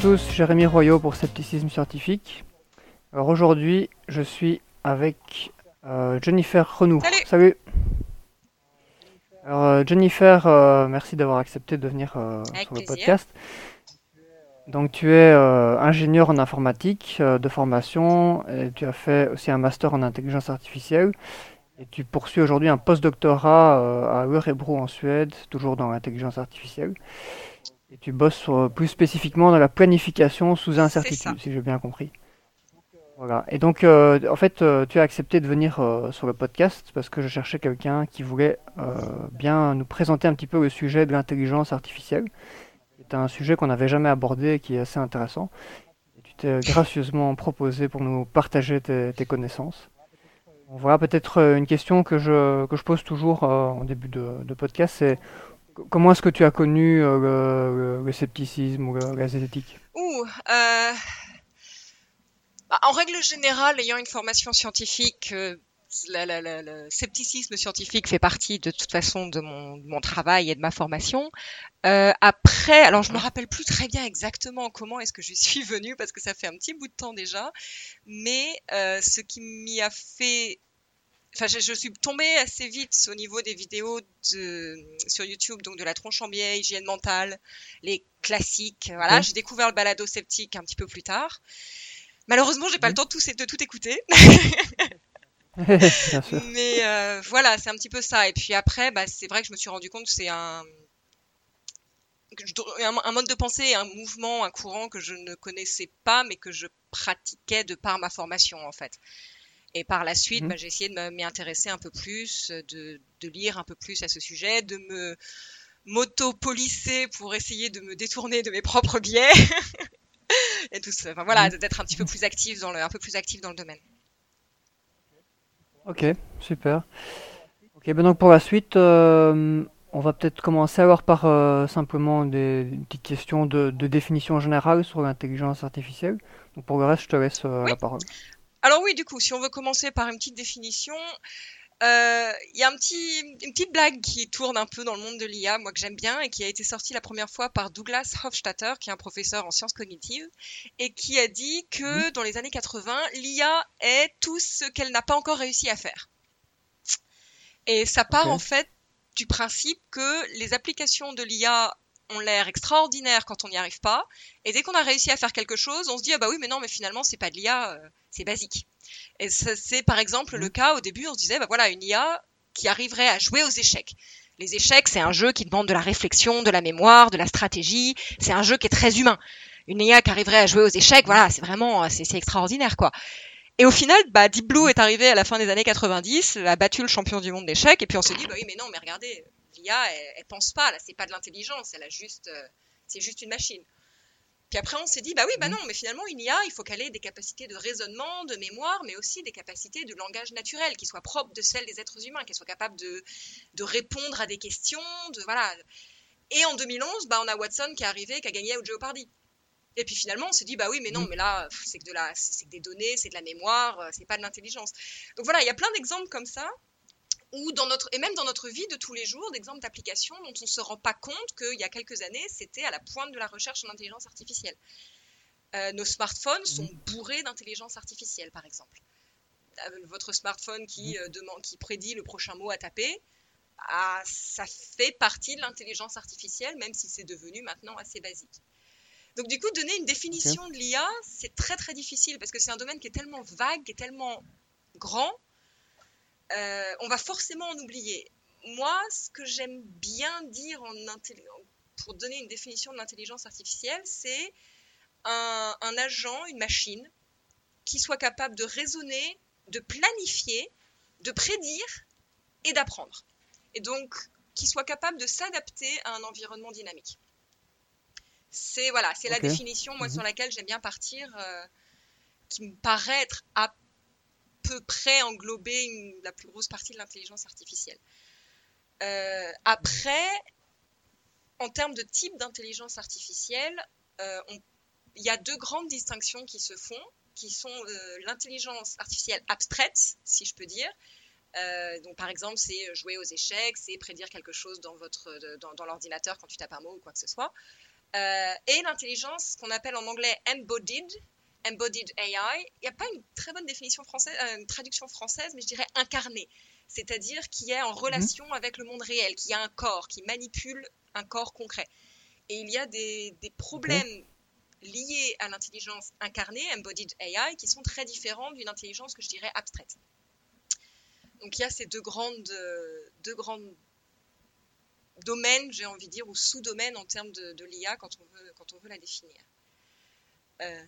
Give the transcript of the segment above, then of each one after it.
Salut à tous, Jérémy Royaux pour Scepticisme Scientifique. Alors aujourd'hui, je suis avec euh, Jennifer Renou. Salut. Alors euh, Jennifer, euh, merci d'avoir accepté de venir sur le podcast. Donc tu es ingénieur en informatique de formation et tu as fait aussi un master en intelligence artificielle et tu poursuis aujourd'hui un postdoctorat à Örebro en Suède, toujours dans l'intelligence artificielle. Et tu bosses plus spécifiquement dans la planification sous incertitude, si j'ai bien compris. Voilà. Et donc, euh, en fait, euh, tu as accepté de venir euh, sur le podcast parce que je cherchais quelqu'un qui voulait bien nous présenter un petit peu le sujet de l'intelligence artificielle. C'est un sujet qu'on n'avait jamais abordé et qui est assez intéressant. Et tu t'es gracieusement proposé pour nous partager tes, connaissances. voilà, peut-être une question que je, que je pose toujours en début de, de podcast, c'est Comment est-ce que tu as connu euh, le, scepticisme ou la zététique? Ouh, euh, bah, En règle générale, ayant une formation scientifique, euh, le scepticisme scientifique fait partie de toute façon de mon, travail et de ma formation. après, alors je me rappelle plus très bien exactement comment est-ce que je suis venue parce que ça fait un petit bout de temps déjà, mais ce qui m'y a fait Enfin, je, suis tombée assez vite au niveau des vidéos de, sur YouTube, donc de la tronche en biais, hygiène mentale, les classiques. Voilà, j'ai découvert le balado sceptique un petit peu plus tard. Malheureusement, j'ai pas le temps de tout, de tout écouter. Mais euh, voilà, c'est un petit peu ça. Et puis après, bah, c'est vrai que je me suis rendu compte que c'est un, un mode de pensée, un mouvement, un courant que je ne connaissais pas, mais que je pratiquais de par ma formation en fait. Et par la suite, mmh. bah, j'ai essayé de m'y intéresser un peu plus, de, lire un peu plus à ce sujet, de me m'auto-polisser pour essayer de me détourner de mes propres biais. et tout ça. Enfin, voilà, mmh. d'être un petit peu plus actif dans le, un peu plus actif dans le domaine. Ok, super. Ok, ben donc pour la suite, euh, on va peut-être commencer par euh, simplement des, petites questions de, définition générale sur l'intelligence artificielle. Donc pour le reste, je te laisse euh, la parole. Alors oui, du coup, si on veut commencer par une petite définition, euh, il y a un petit, une petite blague qui tourne un peu dans le monde de l'IA, moi que j'aime bien, et qui a été sortie la première fois par Douglas Hofstadter, qui est un professeur en sciences cognitives, et qui a dit que mhm. dans les années 80, l'IA est tout ce qu'elle n'a pas encore réussi à faire. Et ça part en fait du principe que les applications de l'IA ont l'air extraordinaires quand on n'y arrive pas, et dès qu'on a réussi à faire quelque chose, on se dit ah bah oui mais non mais finalement c'est pas de l'IA, euh, c'est basique. Et c'est par exemple le mmh. cas au début, on se disait bah voilà une IA qui arriverait à jouer aux échecs. Les échecs, c'est un jeu qui demande de la réflexion, de la mémoire, de la stratégie. C'est un jeu qui est très humain. Une IA qui arriverait à jouer aux échecs, voilà, c'est vraiment, c'est extraordinaire, quoi. Et au final, bah, Deep Blue est arrivé à la fin des années 90, a battu le champion du monde d'échecs, et puis on s'est dit, bah oui, mais non, mais regardez, l'IA, elle, pense pas, là, c'est pas de l'intelligence, elle a juste, euh, c'est juste une machine. Puis après, on s'est dit, bah oui, bah mhm. non, mais finalement, une IA, il faut qu'elle ait des capacités de raisonnement, de mémoire, mais aussi des capacités de langage naturel, qui soient propres de celles des êtres humains, qu'elle soit capable de, de répondre à des questions, de voilà. Et en 2011, bah, on a Watson qui est arrivé, qui a gagné au Jeopardy. Et puis finalement, on s'est dit, bah oui, mais non, mhm. mais là, c'est que, de la, c'est que des données, c'est de la mémoire, euh, c'est pas de l'intelligence. Donc voilà, il y a plein d'exemples comme ça ou dans notre, et même dans notre vie de tous les jours, d'exemples d'applications dont on ne se rend pas compte qu'il y a quelques années, c'était à la pointe de la recherche en intelligence artificielle. Euh, nos smartphones sont bourrés d'intelligence artificielle, par exemple. Euh, votre smartphone qui, euh, qui prédit le prochain mot à taper, ah, ça fait partie de l'intelligence artificielle, même si c'est devenu maintenant assez basique. Donc du coup, donner une définition de l'IA, c'est très très difficile parce que c'est un domaine qui est tellement vague, qui est tellement grand, euh, on va forcément en oublier. Moi, ce que j'aime bien dire en pour donner une définition de l'intelligence artificielle, c'est un, agent, une machine, qui soit capable de raisonner, de planifier, de prédire et d'apprendre. Et donc, qui soit capable de s'adapter à un environnement dynamique. C'est voilà, c'est la définition moi mhm. sur laquelle j'aime bien partir, euh, qui me paraît être à peu près englober la plus grosse partie de l'intelligence artificielle. Euh, après, en termes de type d'intelligence artificielle, euh, il y a deux grandes distinctions qui se font, qui sont euh, l'intelligence artificielle abstraite, si je peux dire. donc, par exemple, c'est jouer aux échecs, c'est prédire quelque chose dans, dans, l'ordinateur quand tu tapes un mot ou quoi que ce soit. Et l'intelligence qu'on appelle en anglais embodied, embodied AI. Il n'y a pas une très bonne définition française, euh, une traduction française, mais je dirais incarnée. C'est-à-dire qui est en relation mhm. avec le monde réel, qui a un corps, qui manipule un corps concret. Et il y a des, problèmes liés à l'intelligence incarnée, embodied AI, qui sont très différents d'une intelligence que je dirais abstraite. Donc il y a ces deux grandes, deux grandes domaines, j'ai envie de dire, ou sous-domaines en termes de, l'IA quand on veut, quand on veut la définir. Euh,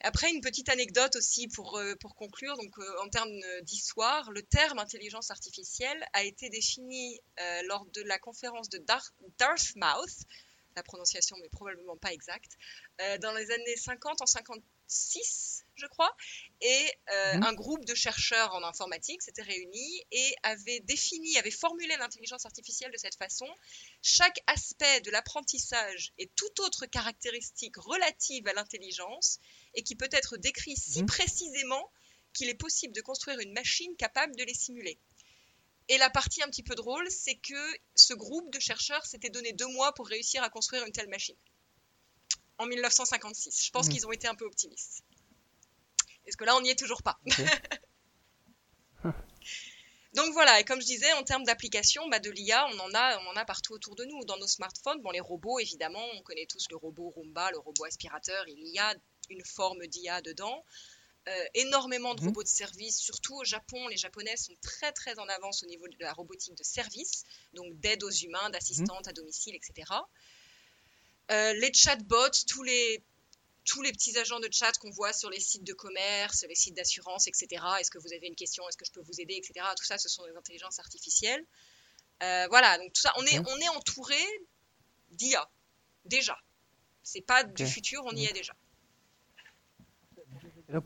après, une petite anecdote aussi pour, euh, pour conclure. Donc, euh, en termes d'histoire, le terme intelligence artificielle a été défini lors de la conférence de Dartmouth, la prononciation n'est probablement pas exacte, dans les années 50 en 56 je crois, et euh, mhm. un groupe de chercheurs en informatique s'était réuni et avait défini, avait formulé l'intelligence artificielle de cette façon. Chaque aspect de l'apprentissage et toute autre caractéristique relative à l'intelligence et qui peut être décrit si mhm. précisément qu'il est possible de construire une machine capable de les simuler. Et la partie un petit peu drôle, c'est que ce groupe de chercheurs s'était donné deux mois pour réussir à construire une telle machine. En 1956. Je pense mhm. qu'ils ont été un peu optimistes. Est-ce que là, on n'y est toujours pas. Donc voilà, et comme je disais, en termes d'application bah, de l'IA, on en a, on en a partout autour de nous, dans nos smartphones. Bon, les robots, évidemment, on connaît tous le robot Roomba, le robot aspirateur. Il y a une forme d'IA dedans. Euh, énormément de mhm. robots de service, surtout au Japon. Les Japonais sont très très en avance au niveau de la robotique de service, donc d'aide aux humains, d'assistante à domicile, etc. Euh, les chatbots, tous les tous les petits agents de chat qu'on voit sur les sites de commerce, les sites d'assurance, etc. Est-ce que vous avez une question? Est-ce que je peux vous aider? Etc. Tout ça, ce sont des intelligences artificielles. Euh, voilà, donc tout ça, on est, on est entouré d'IA, déjà. C'est pas du futur, on y est déjà.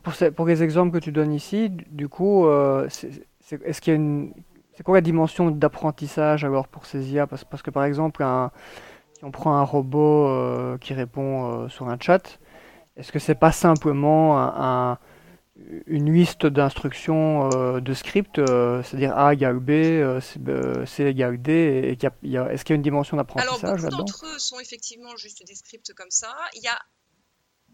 pour, pour, les exemples que tu donnes ici, du coup, euh, est-ce qu'il y a une. C'est quoi la dimension d'apprentissage alors pour ces IA parce, parce, que par exemple, un, si on prend un robot euh, qui répond sur un chat, est-ce que c'est pas simplement une liste d'instructions euh, de script, euh, c'est-à-dire A égale B, euh, C égale D, et est-ce qu'il y a une dimension d'apprentissage Alors, beaucoup d'entre eux sont effectivement juste des scripts comme ça. Il y a,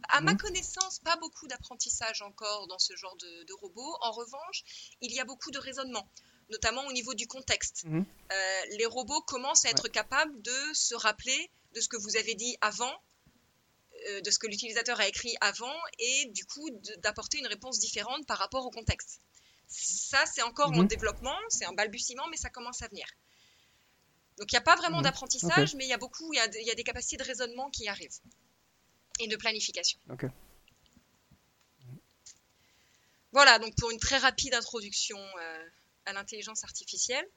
à ma mhm. connaissance, pas beaucoup d'apprentissage encore dans ce genre de, robots. En revanche, il y a beaucoup de raisonnement, notamment au niveau du contexte. Mhm. les robots commencent à être capables de se rappeler de ce que vous avez dit avant euh, de ce que l'utilisateur a écrit avant et du coup d'apporter une réponse différente par rapport au contexte. Ça, c'est encore en mhm. développement, c'est un balbutiement, mais ça commence à venir. Donc il n'y a pas vraiment mhm. d'apprentissage, mais il y a beaucoup, il y a, des capacités de raisonnement qui arrivent et de planification. Voilà, donc pour une très rapide introduction euh, à l'intelligence artificielle.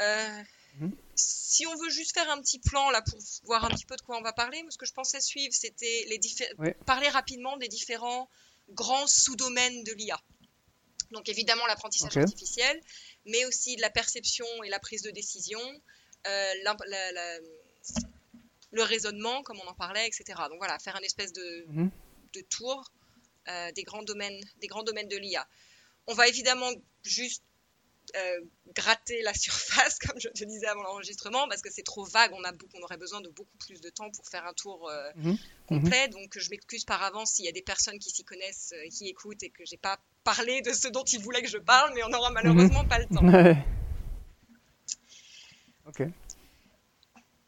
Euh, Mhm. Si on veut juste faire un petit plan là pour voir un petit peu de quoi on va parler, ce que je pensais suivre, c'était les parler rapidement des différents grands sous-domaines de l'IA. Donc évidemment l'apprentissage artificiel, mais aussi de la perception et la prise de décision, euh, le raisonnement, comme on en parlait, etc. Donc voilà, faire un espèce de, mhm. tour euh, des, grands domaines, des grands domaines de l'IA. On va évidemment juste euh, gratter la surface, comme je te disais avant l'enregistrement, parce que c'est trop vague. On, a beaucoup, on aurait besoin de beaucoup plus de temps pour faire un tour euh, mhm. complet. Mhm. Donc, je m'excuse par avance s'il y a des personnes qui s'y connaissent, euh, qui écoutent et que j'ai pas parlé de ce dont ils voulaient que je parle, mais on n'aura malheureusement pas le temps. ok.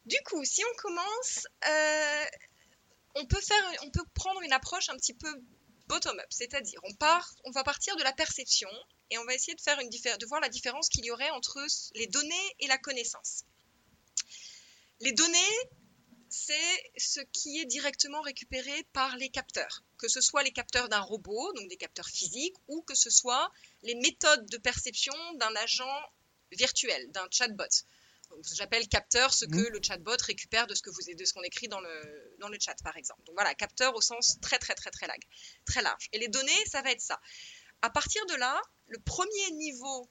Du coup, si on commence, on peut faire, on peut prendre une approche un petit peu bottom-up, c'est-à-dire on va partir de la perception et on va essayer de, faire une de voir la différence qu'il y aurait entre les données et la connaissance. Les données, c'est ce qui est directement récupéré par les capteurs, que ce soit les capteurs d'un robot, donc des capteurs physiques, ou que ce soit les méthodes de perception d'un agent virtuel, d'un chatbot. J'appelle capteur ce que mmh. le chatbot récupère de ce que vous de ce qu'on écrit dans le, dans le chat, par exemple. Donc voilà, capteur au sens très très très très large, très large. Et les données, ça va être ça. À partir de là, le premier niveau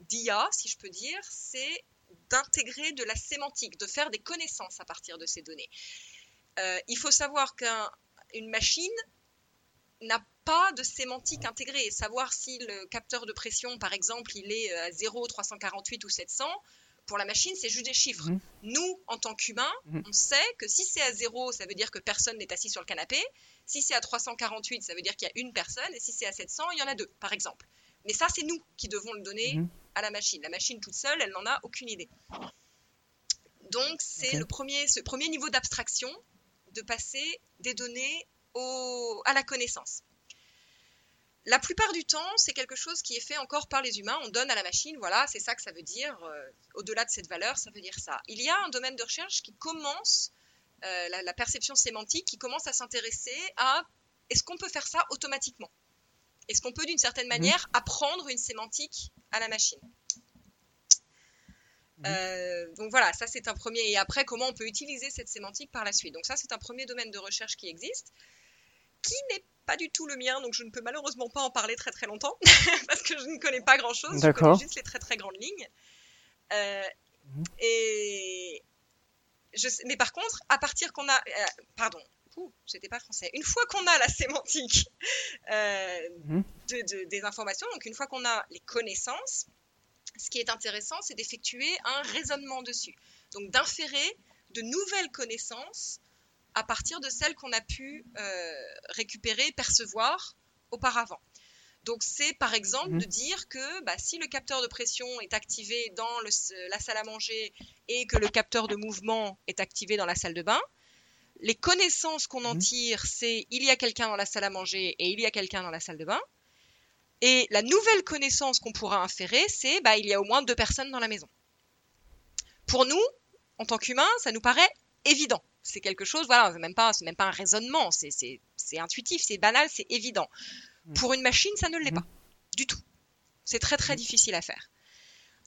d'IA, si je peux dire, c'est d'intégrer de la sémantique, de faire des connaissances à partir de ces données. Euh, il faut savoir qu'une machine n'a pas de sémantique intégrée. Savoir si le capteur de pression, par exemple, il est à 0, 348 ou 700, Pour la machine, c'est juste des chiffres. Mhm. Nous, en tant qu'humains, mhm. on sait que si c'est à 0, ça veut dire que personne n'est assis sur le canapé. Si c'est à 348, ça veut dire qu'il y a une personne. Et si c'est à 700, il y en a deux, par exemple. Mais ça, c'est nous qui devons le donner mhm. à la machine. La machine toute seule, elle n'en a aucune idée. Donc, c'est le premier, ce premier niveau d'abstraction de passer des données au, à la connaissance. La plupart du temps, c'est quelque chose qui est fait encore par les humains. On donne à la machine, voilà, c'est ça que ça veut dire. Euh, au-delà de cette valeur, ça veut dire ça. Il y a un domaine de recherche qui commence, euh, la, la, perception sémantique, qui commence à s'intéresser à est-ce qu'on peut faire ça automatiquement? Est-ce qu'on peut, d'une certaine mhm. manière, apprendre une sémantique à la machine? Mhm. euh, donc voilà, ça c'est un premier. Et après, comment on peut utiliser cette sémantique par la suite? Donc ça, c'est un premier domaine de recherche qui existe, qui n'est pas du tout le mien, donc je ne peux malheureusement pas en parler très très longtemps, parce que je ne connais pas grand-chose, je connais juste les très très grandes lignes. Euh, mhm. Et je mais par contre, à partir qu'on a, euh, pardon, c'était pas français. Une fois qu'on a la sémantique euh, mhm. de, des informations, donc une fois qu'on a les connaissances, ce qui est intéressant, c'est d'effectuer un raisonnement dessus, donc d'inférer de nouvelles connaissances à partir de celles qu'on a pu euh, récupérer, percevoir auparavant. Donc c'est par exemple mhm. de dire que bah, si le capteur de pression est activé dans la salle à manger et que le capteur de mouvement est activé dans la salle de bain, les connaissances qu'on en mhm. tire, c'est il y a quelqu'un dans la salle à manger et il y a quelqu'un dans la salle de bain. Et la nouvelle connaissance qu'on pourra inférer, c'est bah, il y a au moins deux personnes dans la maison. Pour nous, en tant qu'humains, ça nous paraît évident c'est quelque chose, voilà, c'est même pas, c'est même pas un raisonnement, c'est, intuitif, c'est banal, c'est évident. Mm. Pour une machine, ça ne l'est mm. pas du tout. C'est très très mm. difficile à faire.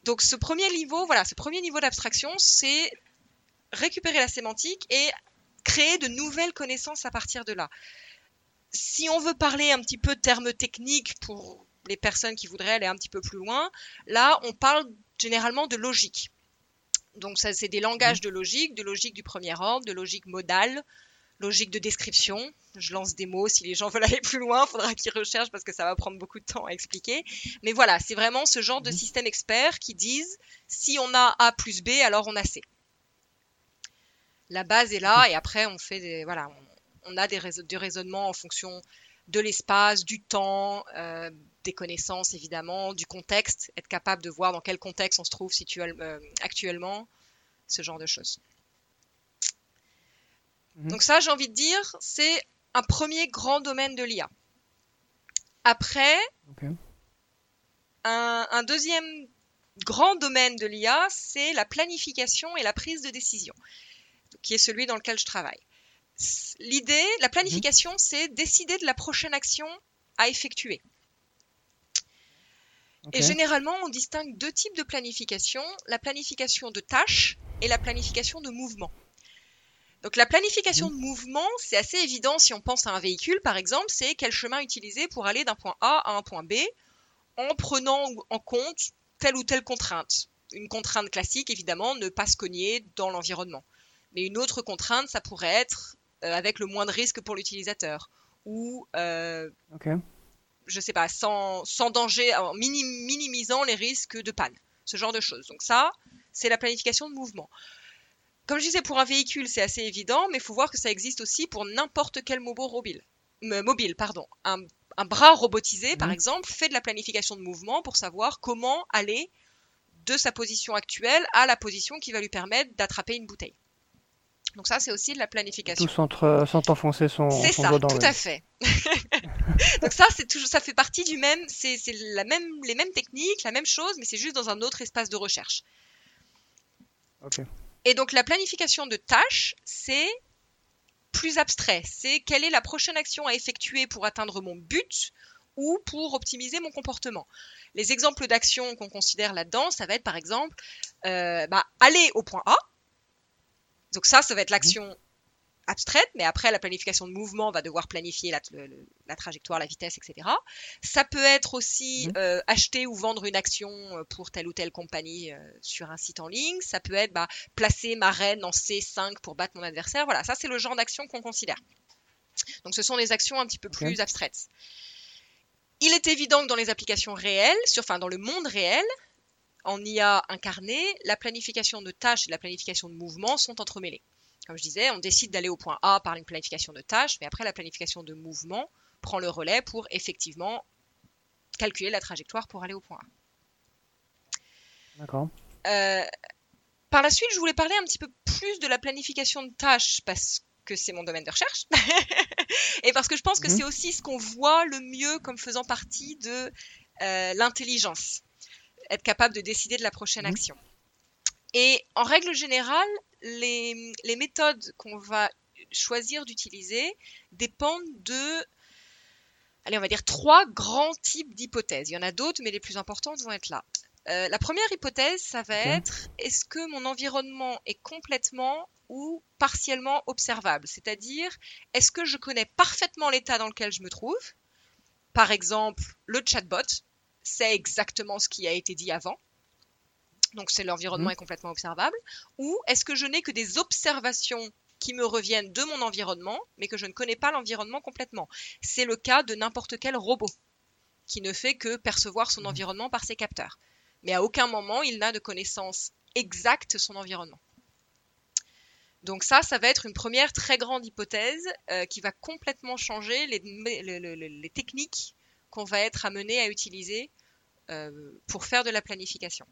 Donc ce premier niveau, voilà, ce premier niveau d'abstraction, c'est récupérer la sémantique et créer de nouvelles connaissances à partir de là. Si on veut parler un petit peu de termes techniques pour les personnes qui voudraient aller un petit peu plus loin, là, on parle généralement de logique. Donc ça, c'est des langages de logique, de logique du premier ordre, de logique modale, logique de description. Je lance des mots. Si les gens veulent aller plus loin, il faudra qu'ils recherchent parce que ça va prendre beaucoup de temps à expliquer. Mais voilà, c'est vraiment ce genre de mhm. système expert qui disent si on a A plus B, alors on a C. La base est là et après on fait des voilà, on, a des, raisonnements en fonction de l'espace, du temps, euh, des connaissances évidemment, du contexte, être capable de voir dans quel contexte on se trouve euh, actuellement, ce genre de choses. Mhm. Donc ça, j'ai envie de dire, c'est un premier grand domaine de l'IA. Après, un, deuxième grand domaine de l'IA, c'est la planification et la prise de décision, qui est celui dans lequel je travaille. L'idée, la planification, mhm. c'est décider de la prochaine action à effectuer. Et généralement, on distingue deux types de planification, la planification de tâches et la planification de mouvement. Donc la planification mhm. de mouvement, c'est assez évident si on pense à un véhicule, par exemple, c'est quel chemin utiliser pour aller d'un point A à un point B en prenant en compte telle ou telle contrainte. Une contrainte classique, évidemment, ne pas se cogner dans l'environnement. Mais une autre contrainte, ça pourrait être euh, avec le moins de risque pour l'utilisateur. Ou euh, je sais pas, sans, danger, en minimisant les risques de panne, ce genre de choses. Donc ça, c'est la planification de mouvement. Comme je disais, pour un véhicule, c'est assez évident, mais il faut voir que ça existe aussi pour n'importe quel mobile. mobile pardon. Un, bras robotisé, par mhm. exemple, fait de la planification de mouvement pour savoir comment aller de sa position actuelle à la position qui va lui permettre d'attraper une bouteille. Donc ça, c'est aussi de la planification. Tout sans, sans enfoncer son, C'est ça, tout à fait. Donc ça, c'est toujours, ça fait partie du même, c'est la même, les mêmes techniques, la même chose, mais c'est juste dans un autre espace de recherche. Et donc la planification de tâches, c'est plus abstrait. C'est quelle est la prochaine action à effectuer pour atteindre mon but ou pour optimiser mon comportement. Les exemples d'actions qu'on considère là-dedans, ça va être par exemple euh, bah, aller au point A, donc ça, ça va être l'action abstraite, mais après la planification de mouvement va devoir planifier la, trajectoire, la vitesse, etc. Ça peut être aussi mhm. euh, acheter ou vendre une action euh, pour telle ou telle compagnie euh, sur un site en ligne. Ça peut être bah, placer ma reine en C5 pour battre mon adversaire. Voilà, ça c'est le genre d'action qu'on considère. Donc ce sont des actions un petit peu plus abstraites. Il est évident que dans les applications réelles, sur, enfin dans le monde réel, en IA incarné, la planification de tâches et la planification de mouvements sont entremêlées. Comme je disais, on décide d'aller au point A par une planification de tâches, mais après la planification de mouvement prend le relais pour effectivement calculer la trajectoire pour aller au point A. D'accord. Euh, par la suite, je voulais parler un petit peu plus de la planification de tâches parce que c'est mon domaine de recherche et parce que je pense que mhm. c'est aussi ce qu'on voit le mieux comme faisant partie de euh, l'intelligence, être capable de décider de la prochaine mhm. action. Et en règle générale, les, les méthodes qu'on va choisir d'utiliser dépendent de, allez, on va dire trois grands types d'hypothèses. Il y en a d'autres, mais les plus importantes vont être là. Euh, la première hypothèse, ça va être est-ce que mon environnement est complètement ou partiellement observable? C'est-à-dire, est-ce que je connais parfaitement l'état dans lequel je me trouve? Par exemple, le chatbot sait exactement ce qui a été dit avant. Donc, c'est l'environnement mhm. est complètement observable. Ou est-ce que je n'ai que des observations qui me reviennent de mon environnement, mais que je ne connais pas l'environnement complètement? C'est le cas de n'importe quel robot qui ne fait que percevoir son mhm. environnement par ses capteurs mais à aucun moment il n'a de connaissance exacte de son environnement. Donc ça, ça va être une première très grande hypothèse euh, qui va complètement changer les, techniques qu'on va être amené à utiliser euh, pour faire de la planification.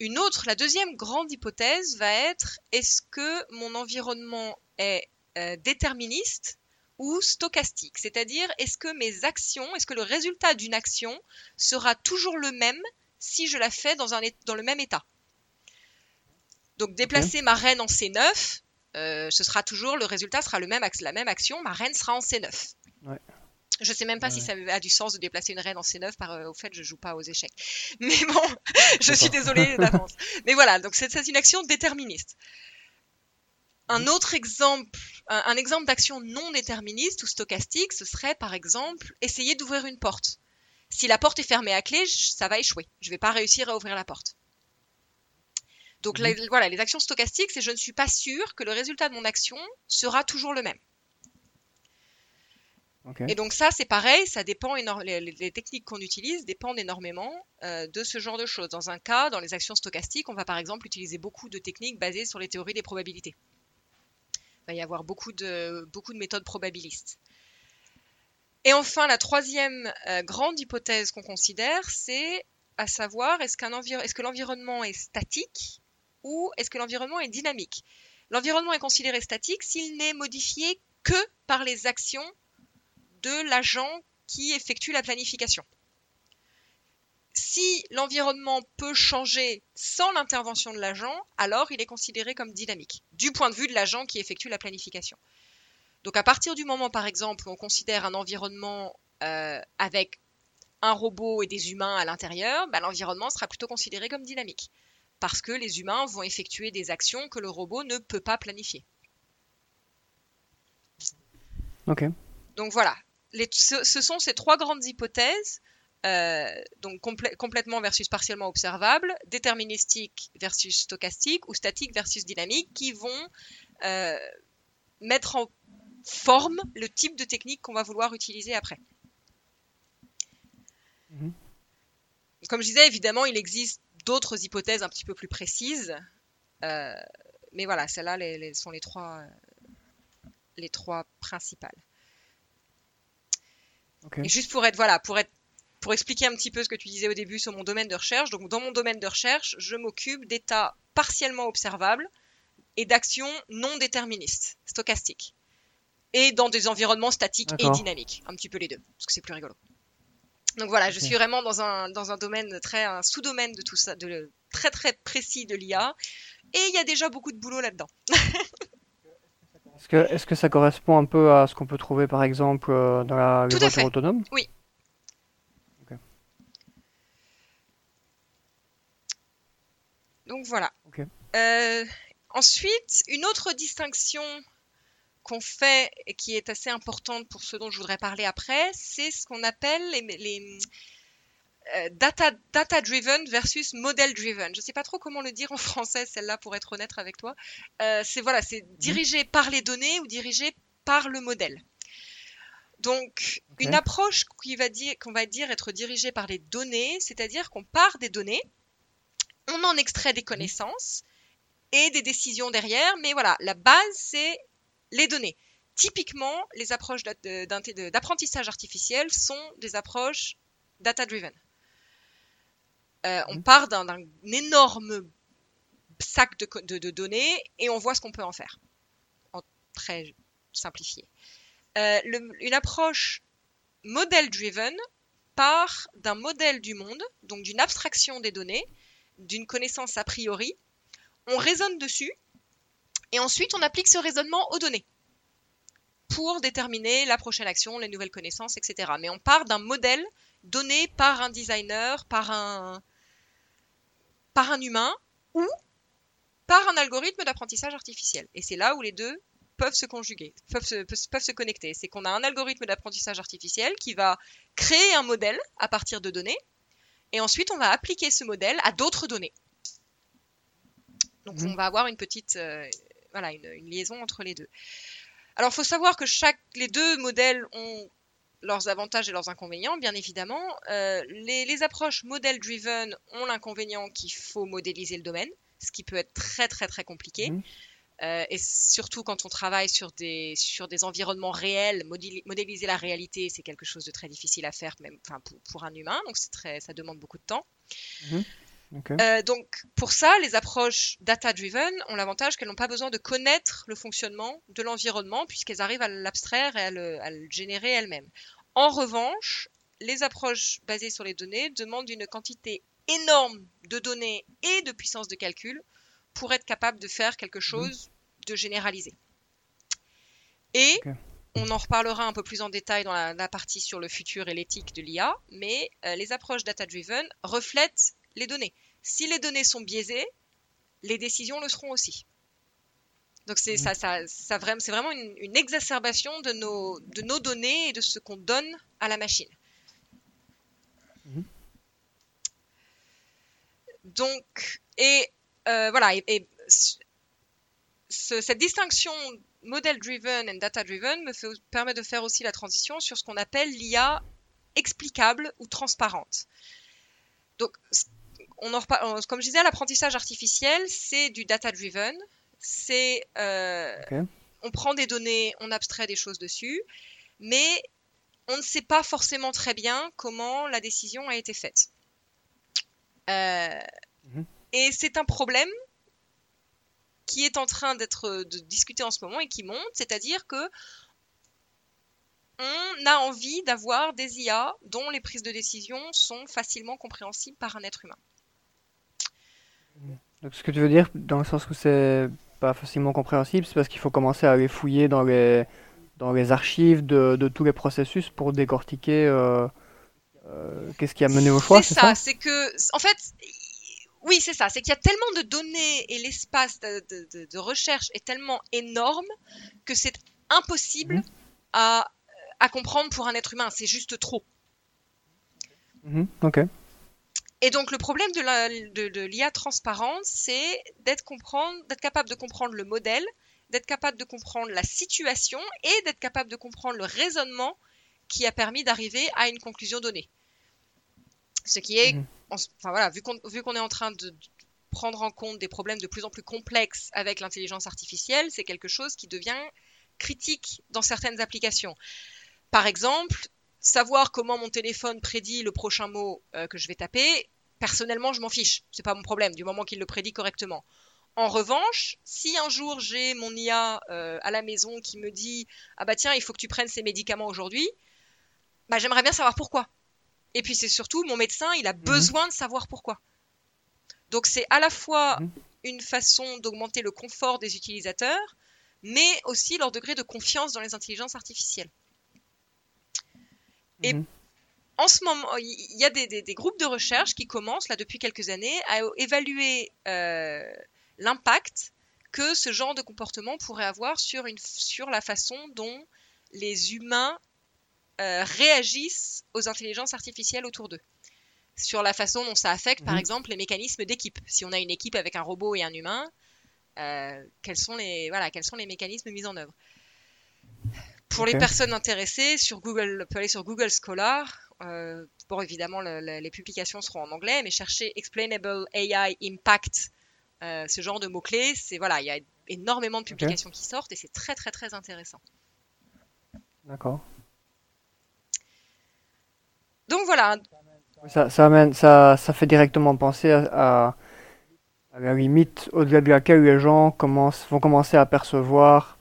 Une autre, la deuxième grande hypothèse va être est-ce que mon environnement est euh, déterministe ou stochastique, c'est-à-dire est-ce que mes actions, est-ce que le résultat d'une action sera toujours le même si je la fais dans, un, dans le même état? Donc déplacer ma reine en C9, euh, ce sera toujours, le résultat sera le même, la même action, ma reine sera en C9. Ouais. Je sais même pas si ça a du sens de déplacer une reine en C9, par, euh, au fait, je joue pas aux échecs. Mais bon, je suis désolée d'avance. Mais voilà, donc c'est une action déterministe. Un autre exemple, un, exemple d'action non déterministe ou stochastique, ce serait par exemple essayer d'ouvrir une porte. Si la porte est fermée à clé, ça va échouer. Je ne vais pas réussir à ouvrir la porte. Donc mhm. voilà, les actions stochastiques, c'est je ne suis pas sûr que le résultat de mon action sera toujours le même. Et donc ça, c'est pareil, ça dépend les, techniques qu'on utilise dépendent énormément euh, de ce genre de choses. Dans un cas, dans les actions stochastiques, on va par exemple utiliser beaucoup de techniques basées sur les théories des probabilités il va y avoir beaucoup de, méthodes probabilistes. Et enfin, la troisième euh, grande hypothèse qu'on considère, c'est à savoir est-ce que l'environnement est statique ou est-ce que l'environnement est dynamique? L'environnement est considéré statique s'il n'est modifié que par les actions de l'agent qui effectue la planification si l'environnement peut changer sans l'intervention de l'agent, alors il est considéré comme dynamique, du point de vue de l'agent qui effectue la planification. Donc à partir du moment, par exemple, où on considère un environnement euh, avec un robot et des humains à l'intérieur, bah, l'environnement sera plutôt considéré comme dynamique, parce que les humains vont effectuer des actions que le robot ne peut pas planifier. Donc voilà, ce sont ces trois grandes hypothèses euh, donc complètement versus partiellement observable, déterministique versus stochastique ou statique versus dynamique, qui vont euh, mettre en forme le type de technique qu'on va vouloir utiliser après. Mhm. Comme je disais, évidemment, il existe d'autres hypothèses un petit peu plus précises, euh, mais voilà, celles-là sont les trois, les trois principales. Et juste pour être, voilà, pour être pour expliquer un petit peu ce que tu disais au début sur mon domaine de recherche, donc dans mon domaine de recherche, je m'occupe d'états partiellement observables et d'actions non déterministes, stochastiques. Et dans des environnements statiques et dynamiques, un petit peu les deux, parce que c'est plus rigolo. Donc voilà, je suis vraiment dans un, dans un domaine très, un sous-domaine de tout ça, de très très précis de l'IA. Et il y a déjà beaucoup de boulot là-dedans. Est-ce que, est que, ça correspond un peu à ce qu'on peut trouver par exemple euh, dans la voiture autonome? Oui, Donc voilà. Euh, ensuite, une autre distinction qu'on fait et qui est assez importante pour ce dont je voudrais parler après, c'est ce qu'on appelle les, euh, data, data driven versus model driven. Je ne sais pas trop comment le dire en français, celle-là, pour être honnête avec toi. Euh, c'est voilà, c'est mhm. dirigé par les données ou dirigé par le modèle. Donc, une approche qu'on va, dire, va dire être dirigée par les données, c'est-à-dire qu'on part des données, on en extrait des connaissances et des décisions derrière, mais voilà, la base, c'est les données. Typiquement, les approches d'apprentissage artificiel sont des approches data-driven. Euh, on mmh. part d'un énorme sac de, données et on voit ce qu'on peut en faire, en très simplifié. Euh, une approche model-driven part d'un modèle du monde, donc d'une abstraction des données, d'une connaissance a priori. On raisonne dessus et ensuite on applique ce raisonnement aux données pour déterminer la prochaine action, les nouvelles connaissances, etc. Mais on part d'un modèle donné par un designer, par un, par un humain ou par un algorithme d'apprentissage artificiel. Et c'est là où les deux peuvent se conjuguer, peuvent se, peuvent se connecter. C'est qu'on a un algorithme d'apprentissage artificiel qui va créer un modèle à partir de données, et ensuite on va appliquer ce modèle à d'autres données. Donc mmh. on va avoir une petite, euh, voilà, une, liaison entre les deux. Alors il faut savoir que chaque, les deux modèles ont leurs avantages et leurs inconvénients, bien évidemment. Euh, les, approches model-driven ont l'inconvénient qu'il faut modéliser le domaine, ce qui peut être très très très compliqué. Mmh. Euh, et surtout quand on travaille sur des, sur des environnements réels, modéliser la réalité, c'est quelque chose de très difficile à faire, même enfin, pour, un humain, donc très, ça demande beaucoup de temps. Mmh. Euh, donc pour ça, les approches data-driven ont l'avantage qu'elles n'ont pas besoin de connaître le fonctionnement de l'environnement puisqu'elles arrivent à l'abstraire et à le, à le générer elles-mêmes. En revanche, les approches basées sur les données demandent une quantité énorme de données et de puissance de calcul pour être capable de faire quelque mhm. chose de généralisé. Et on en reparlera un peu plus en détail dans la, partie sur le futur et l'éthique de l'IA, mais euh, les approches data-driven reflètent les données. Si les données sont biaisées, les décisions le seront aussi. Donc c'est mhm. ça, ça, ça c'est vraiment une, une, exacerbation de nos, de nos données et de ce qu'on donne à la machine. Mhm. Donc, et euh, voilà, et, cette distinction model-driven et data-driven me fait, permet de faire aussi la transition sur ce qu'on appelle l'IA explicable ou transparente. Donc, on en comme je disais, l'apprentissage artificiel, c'est du data-driven. C'est, euh, on prend des données, on abstrait des choses dessus, mais on ne sait pas forcément très bien comment la décision a été faite. Euh, mhm. Et c'est un problème qui est en train d'être discuté en ce moment et qui monte, c'est-à-dire que on a envie d'avoir des IA dont les prises de décision sont facilement compréhensibles par un être humain. Donc, ce que tu veux dire, dans le sens où c'est pas facilement compréhensible, c'est parce qu'il faut commencer à aller fouiller dans les, dans les archives de, tous les processus pour décortiquer euh, euh, qu'est-ce qui a mené au choix. C'est ça, c'est que, en fait, oui, c'est ça. C'est qu'il y a tellement de données et l'espace de, recherche est tellement énorme que c'est impossible mhm. à, comprendre pour un être humain. C'est juste trop. Mhm, ok. Et donc le problème de l'IA transparente, c'est d'être capable de comprendre le modèle, d'être capable de comprendre la situation et d'être capable de comprendre le raisonnement qui a permis d'arriver à une conclusion donnée. Ce qui est, mhm. enfin voilà, vu qu'on est en train de prendre en compte des problèmes de plus en plus complexes avec l'intelligence artificielle, c'est quelque chose qui devient critique dans certaines applications. Par exemple, savoir comment mon téléphone prédit le prochain mot euh, que je vais taper, personnellement, je m'en fiche. C'est pas mon problème du moment qu'il le prédit correctement. En revanche, si un jour j'ai mon IA euh, à la maison qui me dit ah bah tiens il faut que tu prennes ces médicaments aujourd'hui, bah j'aimerais bien savoir pourquoi. Et puis c'est surtout mon médecin, il a mhm. besoin de savoir pourquoi. Donc c'est à la fois mhm. une façon d'augmenter le confort des utilisateurs, mais aussi leur degré de confiance dans les intelligences artificielles. Et mhm. En ce moment, il y a des, groupes de recherche qui commencent là depuis quelques années à évaluer euh, l'impact que ce genre de comportement pourrait avoir sur, une, sur la façon dont les humains euh, réagissent aux intelligences artificielles autour d'eux. Sur la façon dont ça affecte, par mhm. exemple, les mécanismes d'équipe. Si on a une équipe avec un robot et un humain, euh, quels, sont les, voilà, quels sont les mécanismes mis en œuvre Pour les personnes intéressées, sur Google, on peut aller sur Google Scholar. Euh, bon, évidemment, les publications seront en anglais, mais cherchez Explainable AI Impact, euh, ce genre de mots-clés. C'est voilà, il y a énormément de publications qui sortent et c'est très très très intéressant. D'accord. Donc voilà. Ça, ça, amène, ça, ça fait directement penser à, à, la limite au-delà de laquelle les gens commencent, vont commencer à percevoir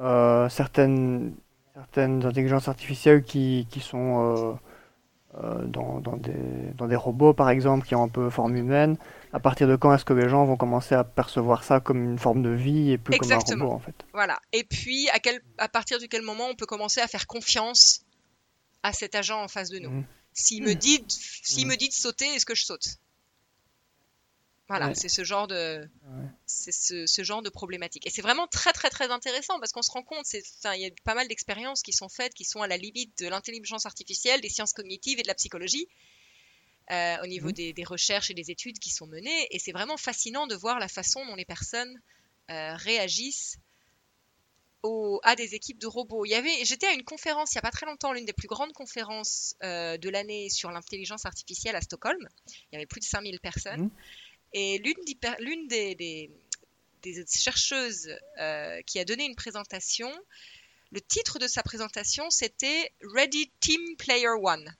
euh, certaines, certaines intelligences artificielles qui, qui sont euh, euh, dans, dans, des, dans des robots, par exemple, qui ont un peu forme humaine. À partir de quand est-ce que les gens vont commencer à percevoir ça comme une forme de vie et plus comme un robot, en fait? Voilà. Et puis, à, quel, à partir de quel moment on peut commencer à faire confiance à cet agent en face de nous? Mmh. S'il me dit, s'il mmh. me dit de sauter, est-ce que je saute? Voilà, c'est ce genre de, c'est ce, genre de problématique. Et c'est vraiment très très très intéressant parce qu'on se rend compte, il y a pas mal d'expériences qui sont faites, qui sont à la limite de l'intelligence artificielle, des sciences cognitives et de la psychologie. Euh, au niveau mmh. des, recherches et des études qui sont menées. Et c'est vraiment fascinant de voir la façon dont les personnes euh, réagissent à des équipes de robots. Il y avait, j'étais à une conférence il n'y a pas très longtemps, l'une des plus grandes conférences euh, de l'année sur l'intelligence artificielle à Stockholm. Il y avait plus de 5000 personnes. Mmh. Et l'une des, des, des, chercheuses euh, qui a donné une présentation, le titre de sa présentation, c'était Ready Team Player One.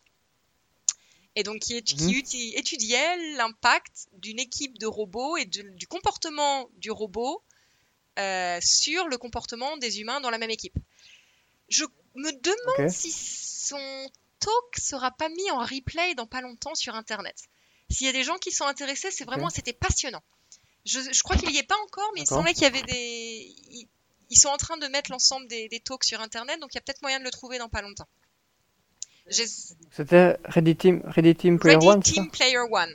Et donc qui, mmh. étudiait l'impact d'une équipe de robots et du comportement du robot euh, sur le comportement des humains dans la même équipe. Je me demande si son talk sera pas mis en replay dans pas longtemps sur Internet. S'il y a des gens qui sont intéressés, c'est vraiment, c'était passionnant. Je, crois qu'il n'y est pas encore, mais il semblait qu'il y avait des. Ils, sont en train de mettre l'ensemble des, talks sur Internet, donc il y a peut-être moyen de le trouver dans pas longtemps. C'était Ready Team, Ready Team Player One Ready Team Player One.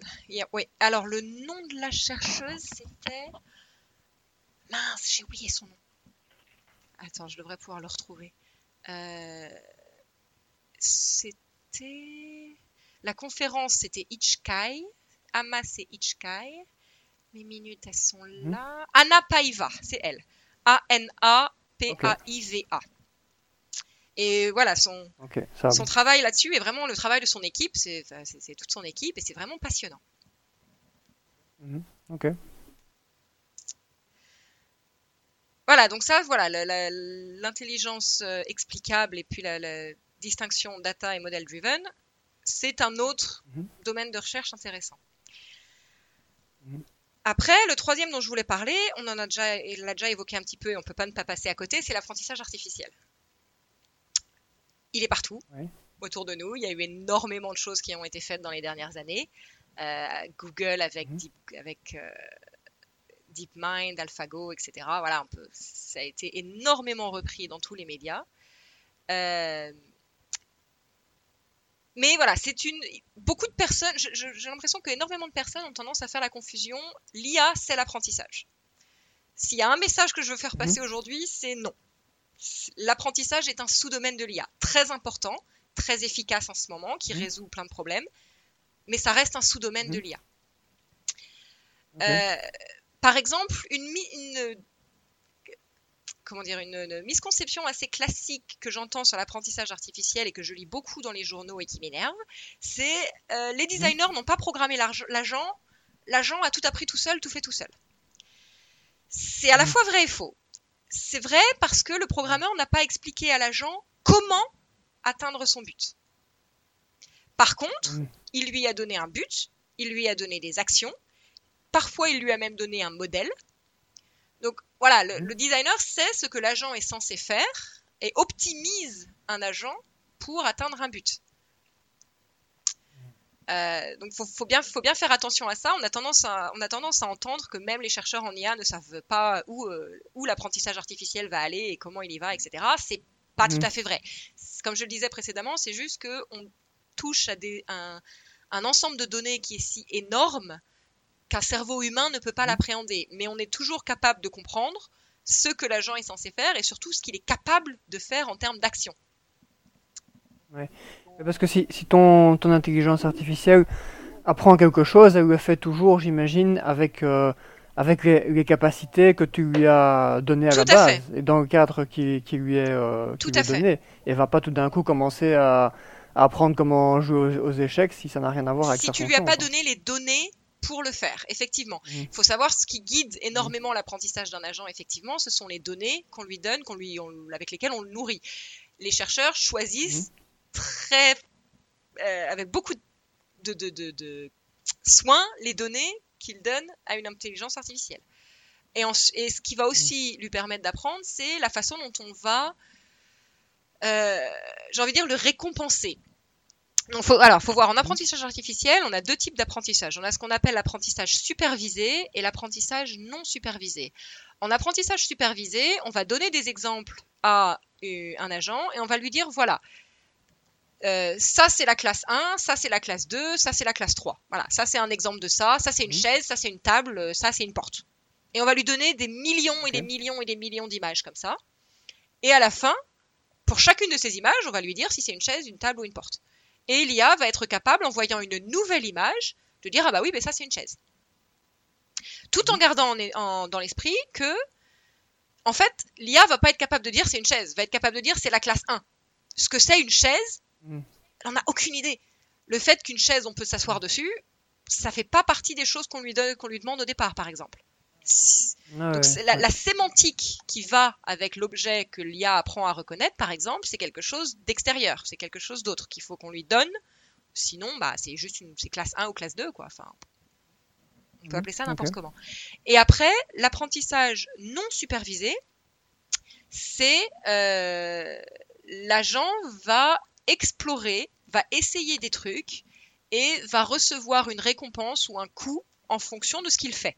oui. Alors, le nom de la chercheuse, c'était. Mince, j'ai oublié son nom. Attends, je devrais pouvoir le retrouver. Euh, c'était. La conférence, c'était Ichkai. Ama, c'est Ichkai. Mes minutes, elles sont mhm. là. Anna Paiva, c'est elle. A-N-A-P-A-I-V-A. Et voilà, son, son travail là-dessus est vraiment le travail de son équipe. C'est toute son équipe et c'est vraiment passionnant. Mhm. Ok. Voilà, donc ça, voilà, l'intelligence euh, explicable et puis la, distinction data et model driven, c'est un autre mhm. domaine de recherche intéressant. Mhm. Après, le troisième dont je voulais parler, on en a déjà, l'a déjà évoqué un petit peu et on peut pas ne pas passer à côté, c'est l'apprentissage artificiel. Il est partout, autour de nous. Il y a eu énormément de choses qui ont été faites dans les dernières années. Euh, Google avec, mhm. Deep, avec euh, DeepMind, AlphaGo, etc. Voilà, ça a été énormément repris dans tous les médias. Euh, mais voilà, c'est une. Beaucoup de personnes, j'ai l'impression qu'énormément de personnes ont tendance à faire la confusion. L'IA, c'est l'apprentissage. S'il y a un message que je veux faire mhm. passer aujourd'hui, c'est non. L'apprentissage est un sous-domaine de l'IA, très important, très efficace en ce moment, qui mhm. résout plein de problèmes, mais ça reste un sous-domaine de mhm. l'IA. Euh, par exemple, une, une comment dire, une, misconception assez classique que j'entends sur l'apprentissage artificiel et que je lis beaucoup dans les journaux et qui m'énerve, c'est euh, les designers n'ont pas programmé l'agent, l'agent a tout appris tout seul, tout fait tout seul. C'est à la fois vrai et faux. C'est vrai parce que le programmeur n'a pas expliqué à l'agent comment atteindre son but. Par contre, il lui a donné un but, il lui a donné des actions, parfois il lui a même donné un modèle, voilà, le, designer sait ce que l'agent est censé faire et optimise un agent pour atteindre un but. Euh, donc faut, faut, bien, faut bien faire attention à ça. On a, tendance à, on a tendance à entendre que même les chercheurs en IA ne savent pas où, euh, où l'apprentissage artificiel va aller et comment il y va, etc. C'est pas tout mhm. à fait vrai. Comme je le disais précédemment, c'est juste qu'on touche à des, un, un, ensemble de données qui est si énorme qu'un cerveau humain ne peut pas mmh. l'appréhender. Mais on est toujours capable de comprendre ce que l'agent est censé faire et surtout ce qu'il est capable de faire en termes d'action. Ouais. Parce que si, si ton, ton, intelligence artificielle apprend quelque chose, elle le fait toujours, j'imagine, avec, euh, avec les, capacités que tu lui as données à la base et dans le cadre qui, qui lui est, euh, qui lui est donné. Et va pas tout d'un coup commencer à, apprendre comment jouer aux, échecs si ça n'a rien à voir avec si tu lui as pas donné les données pour le faire, effectivement. Mmh. Il faut savoir ce qui guide énormément l'apprentissage d'un agent, effectivement, ce sont les données qu'on lui donne, qu'on lui, avec lesquelles on le nourrit. Les chercheurs choisissent mmh. très, euh, avec beaucoup de, de, de, de soin les données qu'il donne à une intelligence artificielle. Et, et, ce qui va aussi lui permettre d'apprendre, c'est la façon dont on va, euh, j'ai envie de dire, le récompenser. Donc, faut, alors, faut voir, en apprentissage artificiel, on a deux types d'apprentissage. On a ce qu'on appelle l'apprentissage supervisé et l'apprentissage non supervisé. En apprentissage supervisé, on va donner des exemples à euh, un agent et on va lui dire, voilà, euh, ça c'est la classe 1, ça c'est la classe 2, ça c'est la classe 3. Voilà, ça c'est un exemple de ça, ça c'est une mhm. chaise, ça c'est une table, euh, ça c'est une porte. Et on va lui donner des millions et des millions et des millions d'images comme ça. Et à la fin, pour chacune de ces images, on va lui dire si c'est une chaise, une table ou une porte. Et l'IA va être capable, en voyant une nouvelle image, de dire ah bah oui, mais ça c'est une chaise. Tout en mhm. gardant dans l'esprit que, en fait, l'IA va pas être capable de dire c'est une chaise, va être capable de dire c'est la classe 1. Ce que c'est une chaise, Mm. Elle n'a aucune idée. Le fait qu'une chaise, on peut s'asseoir mm. dessus, ça fait pas partie des choses qu'on lui, qu'on lui demande au départ, par exemple. Ah Donc la, sémantique qui va avec l'objet que l'IA apprend à reconnaître, par exemple, c'est quelque chose d'extérieur, c'est quelque chose d'autre qu'il faut qu'on lui donne. Sinon, bah, c'est juste une c'est classe 1 ou classe 2, quoi. Enfin, on peut mm. appeler ça n'importe comment. Et après, l'apprentissage non supervisé, c'est euh, l'agent va explorer, va essayer des trucs et va recevoir une récompense ou un coup en fonction de ce qu'il fait.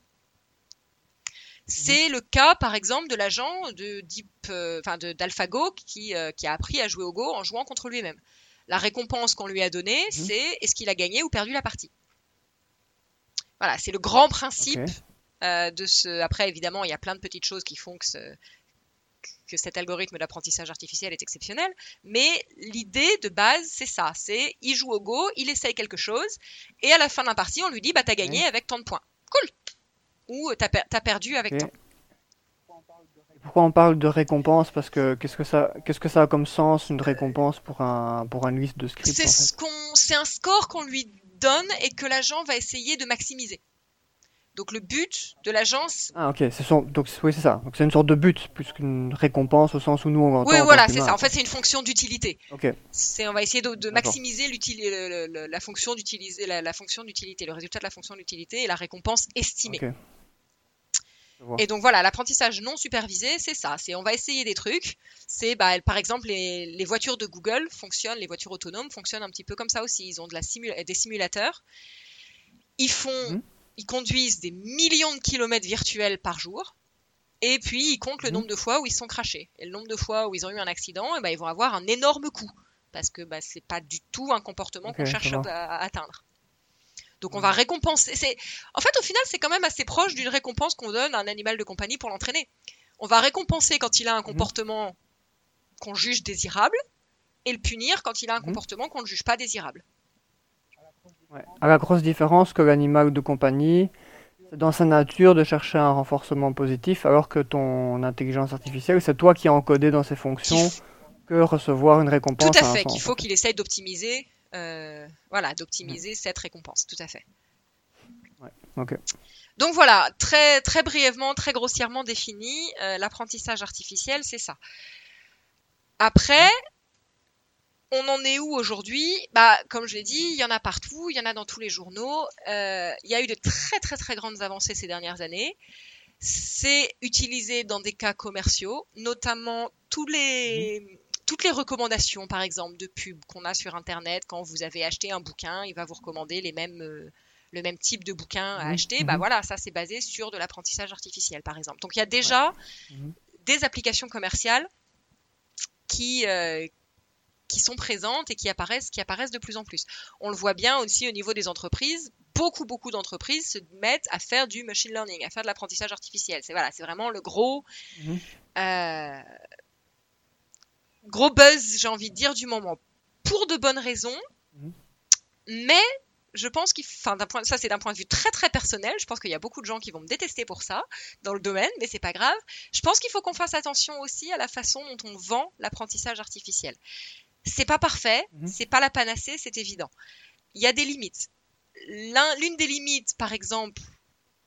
C'est le cas, par exemple, de l'agent de Deep, euh, d'AlphaGo qui, euh, qui, a appris à jouer au Go en jouant contre lui-même. La récompense qu'on lui a donnée, mhm. c'est est-ce qu'il a gagné ou perdu la partie. Voilà, c'est le grand principe euh, de ce. Après, évidemment, il y a plein de petites choses qui font que ce, que cet algorithme d'apprentissage artificiel est exceptionnel, mais l'idée de base, c'est ça, c'est il joue au Go, il essaye quelque chose, et à la fin d'un partie, on lui dit, bah t'as gagné avec tant de points. Cool Ou t'as, as perdu avec tant. Pourquoi on parle de récompense? Parce que qu'est-ce que ça, qu'est-ce que ça a comme sens une récompense pour un pour un liste de scripts C'est ce c'est un score qu'on lui donne et que l'agent va essayer de maximiser. Donc le but de l'agence. Ah ok, c'est donc oui c'est ça. Donc c'est une sorte de but plus qu'une récompense au sens où nous on entend. Oui voilà c'est ça. En fait c'est une fonction d'utilité. Ok. C'est on va essayer de, maximiser la fonction d'utiliser la, fonction d'utilité, le résultat de la fonction d'utilité et la récompense estimée. Et donc voilà, l'apprentissage non supervisé, c'est ça. C'est on va essayer des trucs. C'est bah, par exemple les, voitures de Google fonctionnent, les voitures autonomes fonctionnent un petit peu comme ça aussi. Ils ont de la des simulateurs. Ils font mmh ils conduisent des millions de kilomètres virtuels par jour. Et puis, ils comptent le mhm. nombre de fois où ils sont crachés. Et le nombre de fois où ils ont eu un accident, et eh ben, ils vont avoir un énorme coût. Parce que bah, c'est pas du tout un comportement qu'on cherche à, atteindre. Donc on va récompenser. C'est... En fait, au final, c'est quand même assez proche d'une récompense qu'on donne à un animal de compagnie pour l'entraîner. On va récompenser quand il a un mhm. comportement qu'on juge désirable et le punir quand il a un mhm. comportement qu'on ne juge pas désirable. À la grosse différence que l'animal de compagnie, c'est dans sa nature de chercher un renforcement positif, alors que ton intelligence artificielle, c'est toi qui as encodé dans ses fonctions que recevoir une récompense. Tout à fait, qu'il faut qu'il essaye d'optimiser, voilà, d'optimiser cette récompense, tout à fait. Donc voilà, très, très brièvement, très grossièrement défini, euh, l'apprentissage artificiel, c'est ça. Après, on en est où aujourd'hui? Bah, comme je l'ai dit, il y en a partout, il y en a dans tous les journaux. Euh, il y a eu de très très très grandes avancées ces dernières années. C'est utilisé dans des cas commerciaux, notamment tous les toutes les recommandations, par exemple, de pub qu'on a sur Internet. Quand vous avez acheté un bouquin, il va vous recommander les mêmes, euh, le même type de bouquin à acheter. Bah voilà, ça c'est basé sur de l'apprentissage artificiel, par exemple. Donc il y a déjà des applications commerciales qui, euh, qui sont présentes et qui apparaissent, qui apparaissent de plus en plus. On le voit bien aussi au niveau des entreprises. Beaucoup, beaucoup d'entreprises se mettent à faire du machine learning, à faire de l'apprentissage artificiel. C'est voilà, c'est vraiment le gros, mhm. euh, gros buzz, j'ai envie de dire, du moment. Pour de bonnes raisons, mhm. mais je pense qu'il, enfin, d'un point, ça c'est d'un point de vue très très personnel. Je pense qu'il y a beaucoup de gens qui vont me détester pour ça dans le domaine, mais c'est pas grave. Je pense qu'il faut qu'on fasse attention aussi à la façon dont on vend l'apprentissage artificiel. C'est pas parfait, mhm. c'est pas la panacée, c'est évident. Il y a des limites. L'une des limites, par exemple,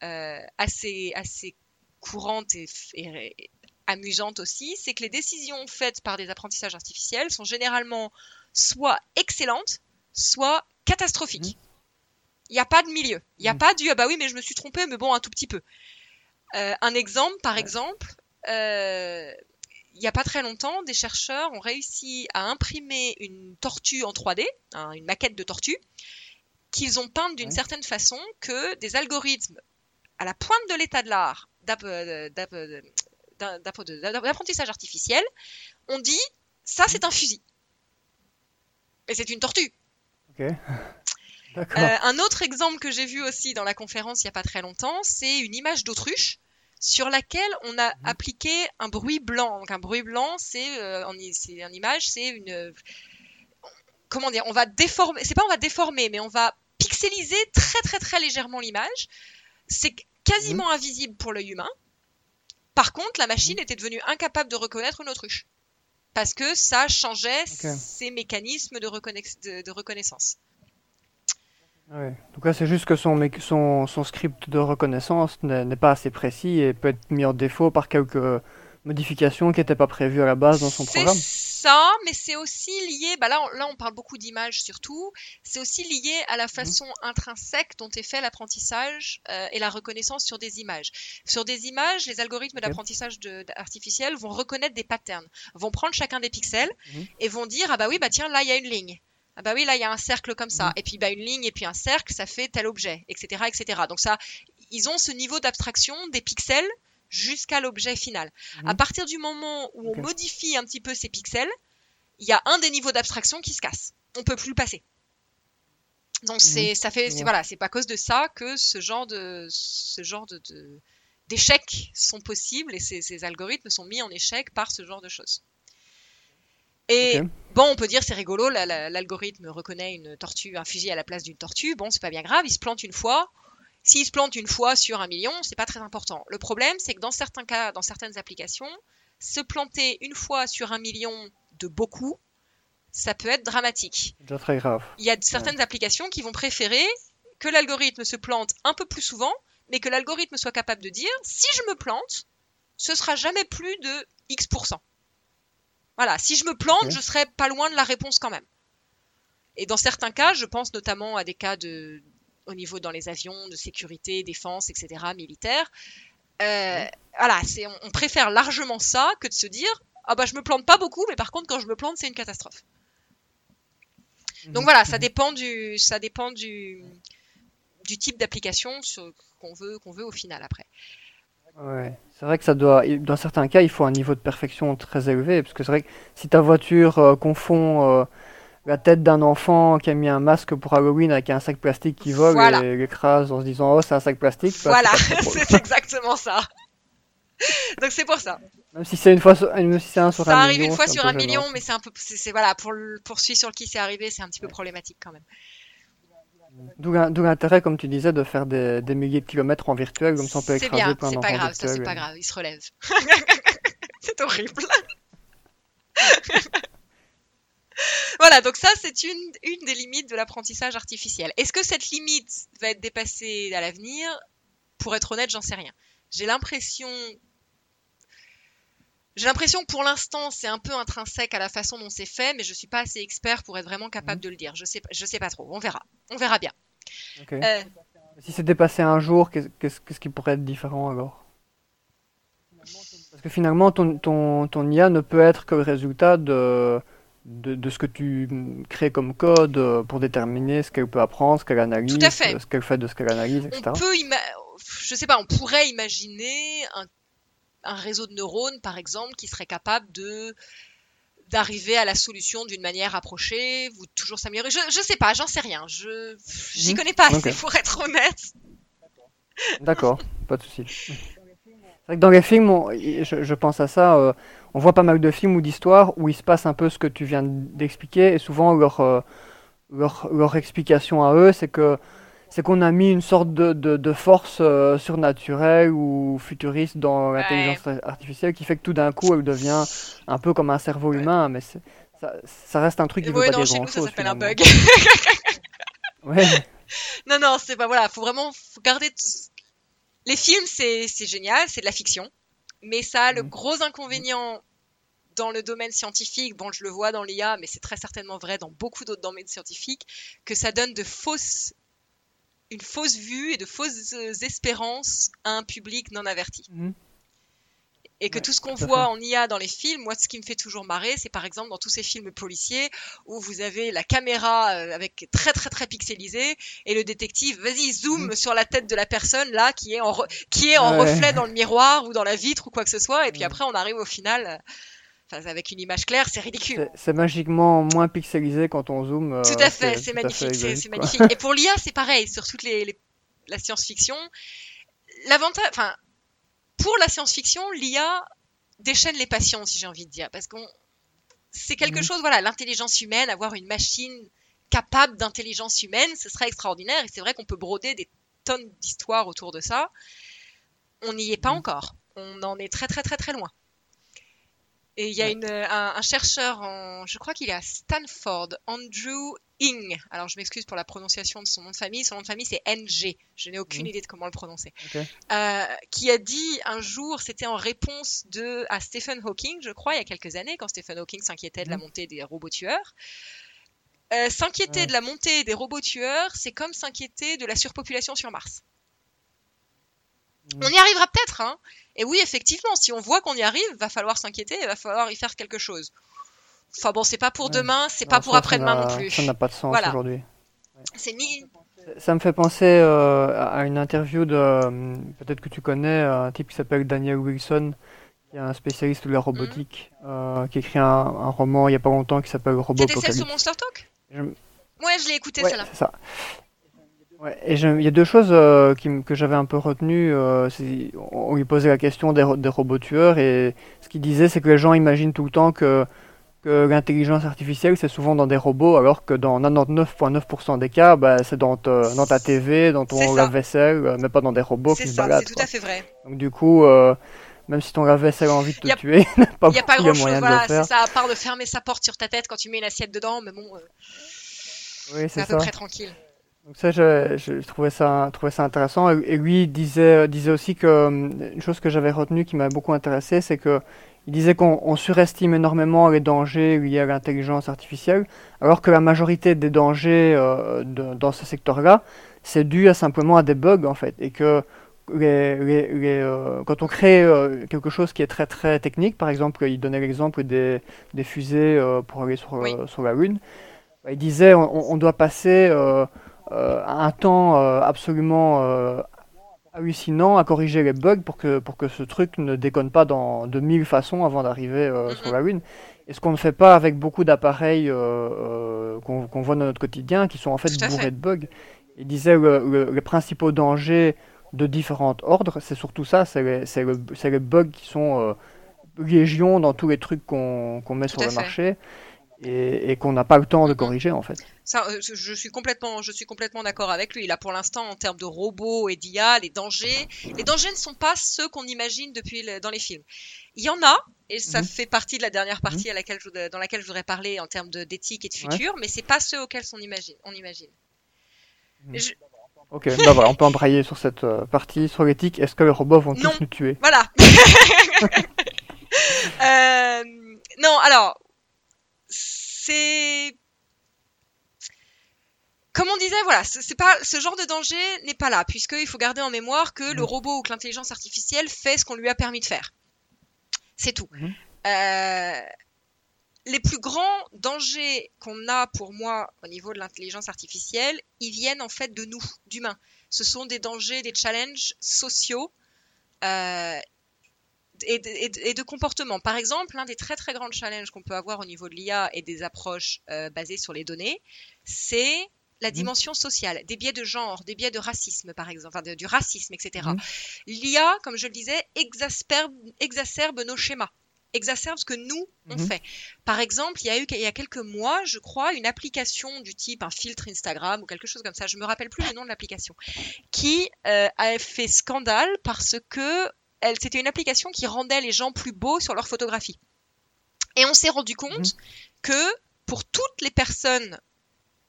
euh, assez assez courante et, et amusante aussi, c'est que les décisions faites par des apprentissages artificiels sont généralement soit excellentes, soit catastrophiques. Mhm. Il n'y a pas de milieu. Il n'y a mm. pas du ah bah oui, mais je me suis trompé, mais bon, un tout petit peu. Euh, un exemple, par exemple, euh, il n'y a pas très longtemps, des chercheurs ont réussi à imprimer une tortue en 3D, hein, une maquette de tortue, qu'ils ont peinte d'une certaine façon que des algorithmes à la pointe de l'état de l'art d'apprentissage artificiel ont dit ça c'est un fusil. Et c'est une tortue. Ok. Euh, un autre exemple que j'ai vu aussi dans la conférence il n'y a pas très longtemps, c'est une image d'autruche sur laquelle on a mhm. appliqué un bruit blanc. Donc un bruit blanc, c'est euh, une image, c'est une comment dire, on va déformer, c'est pas on va déformer, mais on va pixeliser très très très légèrement l'image. C'est quasiment mhm. invisible pour l'œil humain. Par contre, la machine mhm. était devenue incapable de reconnaître une autruche parce que ça changeait ses mécanismes de reconnaissance. Ouais. Donc là, c'est juste que son, son, son, script de reconnaissance n'est pas assez précis et peut être mis en défaut par quelques modifications qui n'étaient pas prévues à la base dans son programme. C'est ça, mais c'est aussi lié, bah là, on, là on parle beaucoup d'images surtout, c'est aussi lié à la mhm. façon intrinsèque dont est fait l'apprentissage euh, et la reconnaissance sur des images. Sur des images, les algorithmes d'apprentissage artificiel vont reconnaître des patterns, vont prendre chacun des pixels mhm. et vont dire, ah bah oui, bah tiens, là il y a une ligne. Ah bah oui, là il y a un cercle comme ça, mhm. et puis bah une ligne et puis un cercle, ça fait tel objet, etc., etc. Donc ça, ils ont ce niveau d'abstraction des pixels jusqu'à l'objet final. Mhm. À partir du moment où on modifie un petit peu ces pixels, il y a un des niveaux d'abstraction qui se casse. On peut plus le passer. Donc c'est mhm. ça fait voilà, c'est pas à cause de ça que ce genre de ce genre de, d'échecs sont possibles et ces, ces, algorithmes sont mis en échec par ce genre de choses. Et bon, on peut dire c'est rigolo, l'algorithme reconnaît une tortue, un fusil à la place d'une tortue. Bon, c'est pas bien grave, il se plante une fois. S'il se plante une fois sur un million, c'est pas très important. Le problème, c'est que dans certains cas, dans certaines applications, se planter une fois sur un million de beaucoup, ça peut être dramatique. C'est très grave. Il y a certaines applications qui vont préférer que l'algorithme se plante un peu plus souvent, mais que l'algorithme soit capable de dire si je me plante, ce sera jamais plus de X%. Voilà, si je me plante, je serai pas loin de la réponse quand même. Et dans certains cas, je pense notamment à des cas de, au niveau dans les avions, de sécurité, défense, etc., militaire. Euh, voilà, c'est, on, préfère largement ça que de se dire ah bah je me plante pas beaucoup, mais par contre quand je me plante c'est une catastrophe. Donc mhm. voilà, ça dépend du, ça dépend du, du type d'application qu'on veut, qu'on veut au final après. Ouais, c'est vrai que ça doit, dans certains cas, il faut un niveau de perfection très élevé, parce que c'est vrai que si ta voiture euh, confond euh, la tête d'un enfant qui a mis un masque pour Halloween avec un sac plastique qui vole et l'écrase en se disant oh c'est un sac plastique. Bah, voilà, c'est exactement ça. Donc c'est pour ça. Même si c'est une fois, même si c'est un sur ça arrive une fois sur un million, mais c'est un peu, c'est voilà pour le, pour celui sur qui c'est arrivé, c'est un petit peu problématique quand même. D'où l'intérêt, comme tu disais, de faire des, milliers de kilomètres en virtuel, comme ça on peut écraser bien, plein C'est pas grave, ça c'est pas grave, il se relève. c'est horrible. voilà, donc ça c'est une, une des limites de l'apprentissage artificiel. Est-ce que cette limite va être dépassée à l'avenir? Pour être honnête, j'en sais rien. J'ai l'impression j'ai l'impression que pour l'instant, c'est un peu intrinsèque à la façon dont c'est fait, mais je suis pas assez expert pour être vraiment capable mhm. de le dire. Je sais, je sais pas trop. On verra. On verra bien. Euh, si c'était passé un jour, qu'est-ce qui pourrait être différent alors? Parce que finalement, ton, ton, ton, IA ne peut être que le résultat de, de, de ce que tu crées comme code euh, pour déterminer ce qu'elle peut apprendre, ce qu'elle analyse, ce qu'elle fait de ce qu'elle analyse, etc. On peut, je sais pas, on pourrait imaginer un un réseau de neurones, par exemple, qui serait capable de d'arriver à la solution d'une manière approchée, vous toujours s'améliorer. Je, je sais pas, j'en sais rien. Je j'y mhm. connais pas assez pour être honnête. D'accord, pas de souci. C'est vrai que dans les films, je, pense à ça, euh, on voit pas mal de films ou d'histoires où il se passe un peu ce que tu viens d'expliquer, et souvent leur, euh, leur, leur explication à eux, c'est que c'est qu'on a mis une sorte de, de, force euh, surnaturelle ou futuriste dans l'intelligence artificielle qui fait que tout d'un coup elle devient un peu comme un cerveau humain, mais ça, ça, reste un truc qui ne veut pas dire grand chose. Ça s'appelle un bug. ouais. Non, non, c'est pas voilà, faut vraiment garder. Les films, c'est génial, c'est de la fiction, mais ça a le mm. gros inconvénient dans le domaine scientifique, bon, je le vois dans l'IA, mais c'est très certainement vrai dans beaucoup d'autres domaines scientifiques, que ça donne de fausses une fausse vue et de fausses euh, espérances à un public non averti. Mhm. Et que tout ce qu'on voit en IA dans les films, moi, ce qui me fait toujours marrer, c'est par exemple dans tous ces films policiers où vous avez la caméra euh, avec très très très pixelisée et le détective, vas-y, zoom mhm. sur la tête de la personne là qui est en, qui est en reflet dans le miroir ou dans la vitre ou quoi que ce soit. Et puis après, on arrive au final avec une image claire, c'est ridicule. C'est magiquement moins pixelisé quand on zoome. Euh, tout à fait, c'est magnifique, c'est magnifique. Et pour l'IA, c'est pareil, sur toute les, la science-fiction. L'avantage, enfin, pour la science-fiction, l'IA déchaîne les passions, si j'ai envie de dire, parce qu'on, c'est quelque mhm. chose, voilà, l'intelligence humaine, avoir une machine capable d'intelligence humaine, ce serait extraordinaire. Et c'est vrai qu'on peut broder des tonnes d'histoires autour de ça. On n'y est pas mhm. encore. On en est très très très très loin. Et il y a une, un, chercheur, en, je crois qu'il est à Stanford, Andrew Ng. Alors je m'excuse pour la prononciation de son nom de famille. Son nom de famille c'est NG. Je n'ai aucune mmh. idée de comment le prononcer. Euh, qui a dit un jour, c'était en réponse de à Stephen Hawking, je crois, il y a quelques années, quand Stephen Hawking s'inquiétait de la mmh. montée des robots tueurs. Euh, s'inquiéter de la montée des robots tueurs, c'est comme s'inquiéter de la surpopulation sur Mars. On y arrivera peut-être, hein, et oui, effectivement, si on voit qu'on y arrive, va falloir s'inquiéter, il va falloir y faire quelque chose. Enfin bon, c'est pas pour demain, c'est pas pour après-demain non plus. Ça n'a pas de sens aujourd'hui. C'est Ça me fait penser euh, à une interview de, euh, peut-être que tu connais, un type qui s'appelle Daniel Wilson, qui est un spécialiste de la robotique, mhm. euh, qui écrit un, roman il y a pas longtemps qui s'appelle Robopocalypse. C'était celle sur Monster Talk Ouais, je l'ai écouté celle-là. C'est ça et il y a deux choses euh, qui, que j'avais un peu retenues. Euh, on lui posait la question des, des robots tueurs et ce qu'il disait, c'est que les gens imaginent tout le temps que, que l'intelligence artificielle, c'est souvent dans des robots, alors que dans 99,9% des cas, bah, c'est dans, dans, ta TV, dans ton lave-vaisselle, euh, mais pas dans des robots qui se baladent. C'est tout à fait vrai. Donc du coup, euh, même si ton lave-vaisse a envie de te tuer, il n'y a pas, y a pas grand chose, voilà, c'est ça, à part de fermer sa porte sur ta tête quand tu mets une assiette dedans, mais bon, oui, c'est à peu près tranquille. Donc ça, je, je, trouvais ça, trouvais ça intéressant. Et, lui disait, disait aussi que euh, une chose que j'avais retenue qui m'a beaucoup intéressé, c'est que il disait qu'on surestime énormément les dangers liés à l'intelligence artificielle, alors que la majorité des dangers euh, de, dans ce secteur-là, c'est dû à simplement à des bugs en fait, et que les, les, les, euh, quand on crée euh, quelque chose qui est très très technique, par exemple, il donnait l'exemple des, des fusées pour aller sur, sur la Lune, bah, il disait on, on doit passer euh, un temps euh, absolument euh, hallucinant à corriger les bugs pour que, pour que ce truc ne déconne pas dans de mille façons avant d'arriver sur la Lune. Et ce qu'on ne fait pas avec beaucoup d'appareils qu'on voit dans notre quotidien, qui sont en fait bourrés de bugs. Il disait que les principaux dangers de différents ordres, c'est surtout ça, c'est les, les, bugs qui sont légion dans tous les trucs qu'on met sur le marché et, qu'on n'a pas le temps de corriger en fait. Ça, euh, je suis complètement, je suis complètement d'accord avec lui. Là, pour l'instant, en termes de robots et d'IA, les dangers, les dangers ne sont pas ceux qu'on imagine depuis dans les films. Il y en a, et ça mhm. fait partie de la dernière partie mhm. à laquelle je, dans laquelle je voudrais parler en termes d'éthique et de futur, mais c'est pas ceux auxquels on imagine. On imagine. Mhm. Ok, bah voilà, on peut embrayer sur cette euh, partie sur l'éthique. Est-ce que les robots vont tous nous tuer? Voilà. euh, non, alors c'est comme on disait, voilà, c'est pas ce genre de danger n'est pas là, puisqu'il faut garder en mémoire que le mm. robot ou que l'intelligence artificielle fait ce qu'on lui a permis de faire. C'est tout. Mm-hmm. Euh, les plus grands dangers qu'on a pour moi au niveau de l'intelligence artificielle, ils viennent en fait de nous, d'humains. Ce sont des dangers, des challenges sociaux euh, et, de, comportement. Par exemple, l'un des très très grands challenges qu'on peut avoir au niveau de l'IA et des approches euh, basées sur les données, c'est la mhm. dimension sociale, des biais de genre, des biais de racisme par exemple, enfin, du racisme, etc. Mhm. L'IA, comme je le disais, exacerbe, exacerbe nos schémas. exacerbe ce que nous, on mhm. fait. Par exemple, il y a eu il y a quelques mois, je crois, une application du type un filtre Instagram ou quelque chose comme ça, je me rappelle plus le nom de l'application, qui euh, a fait scandale parce que c'était une application qui rendait les gens plus beaux sur leurs photographies. Et on s'est rendu compte mhm. que pour toutes les personnes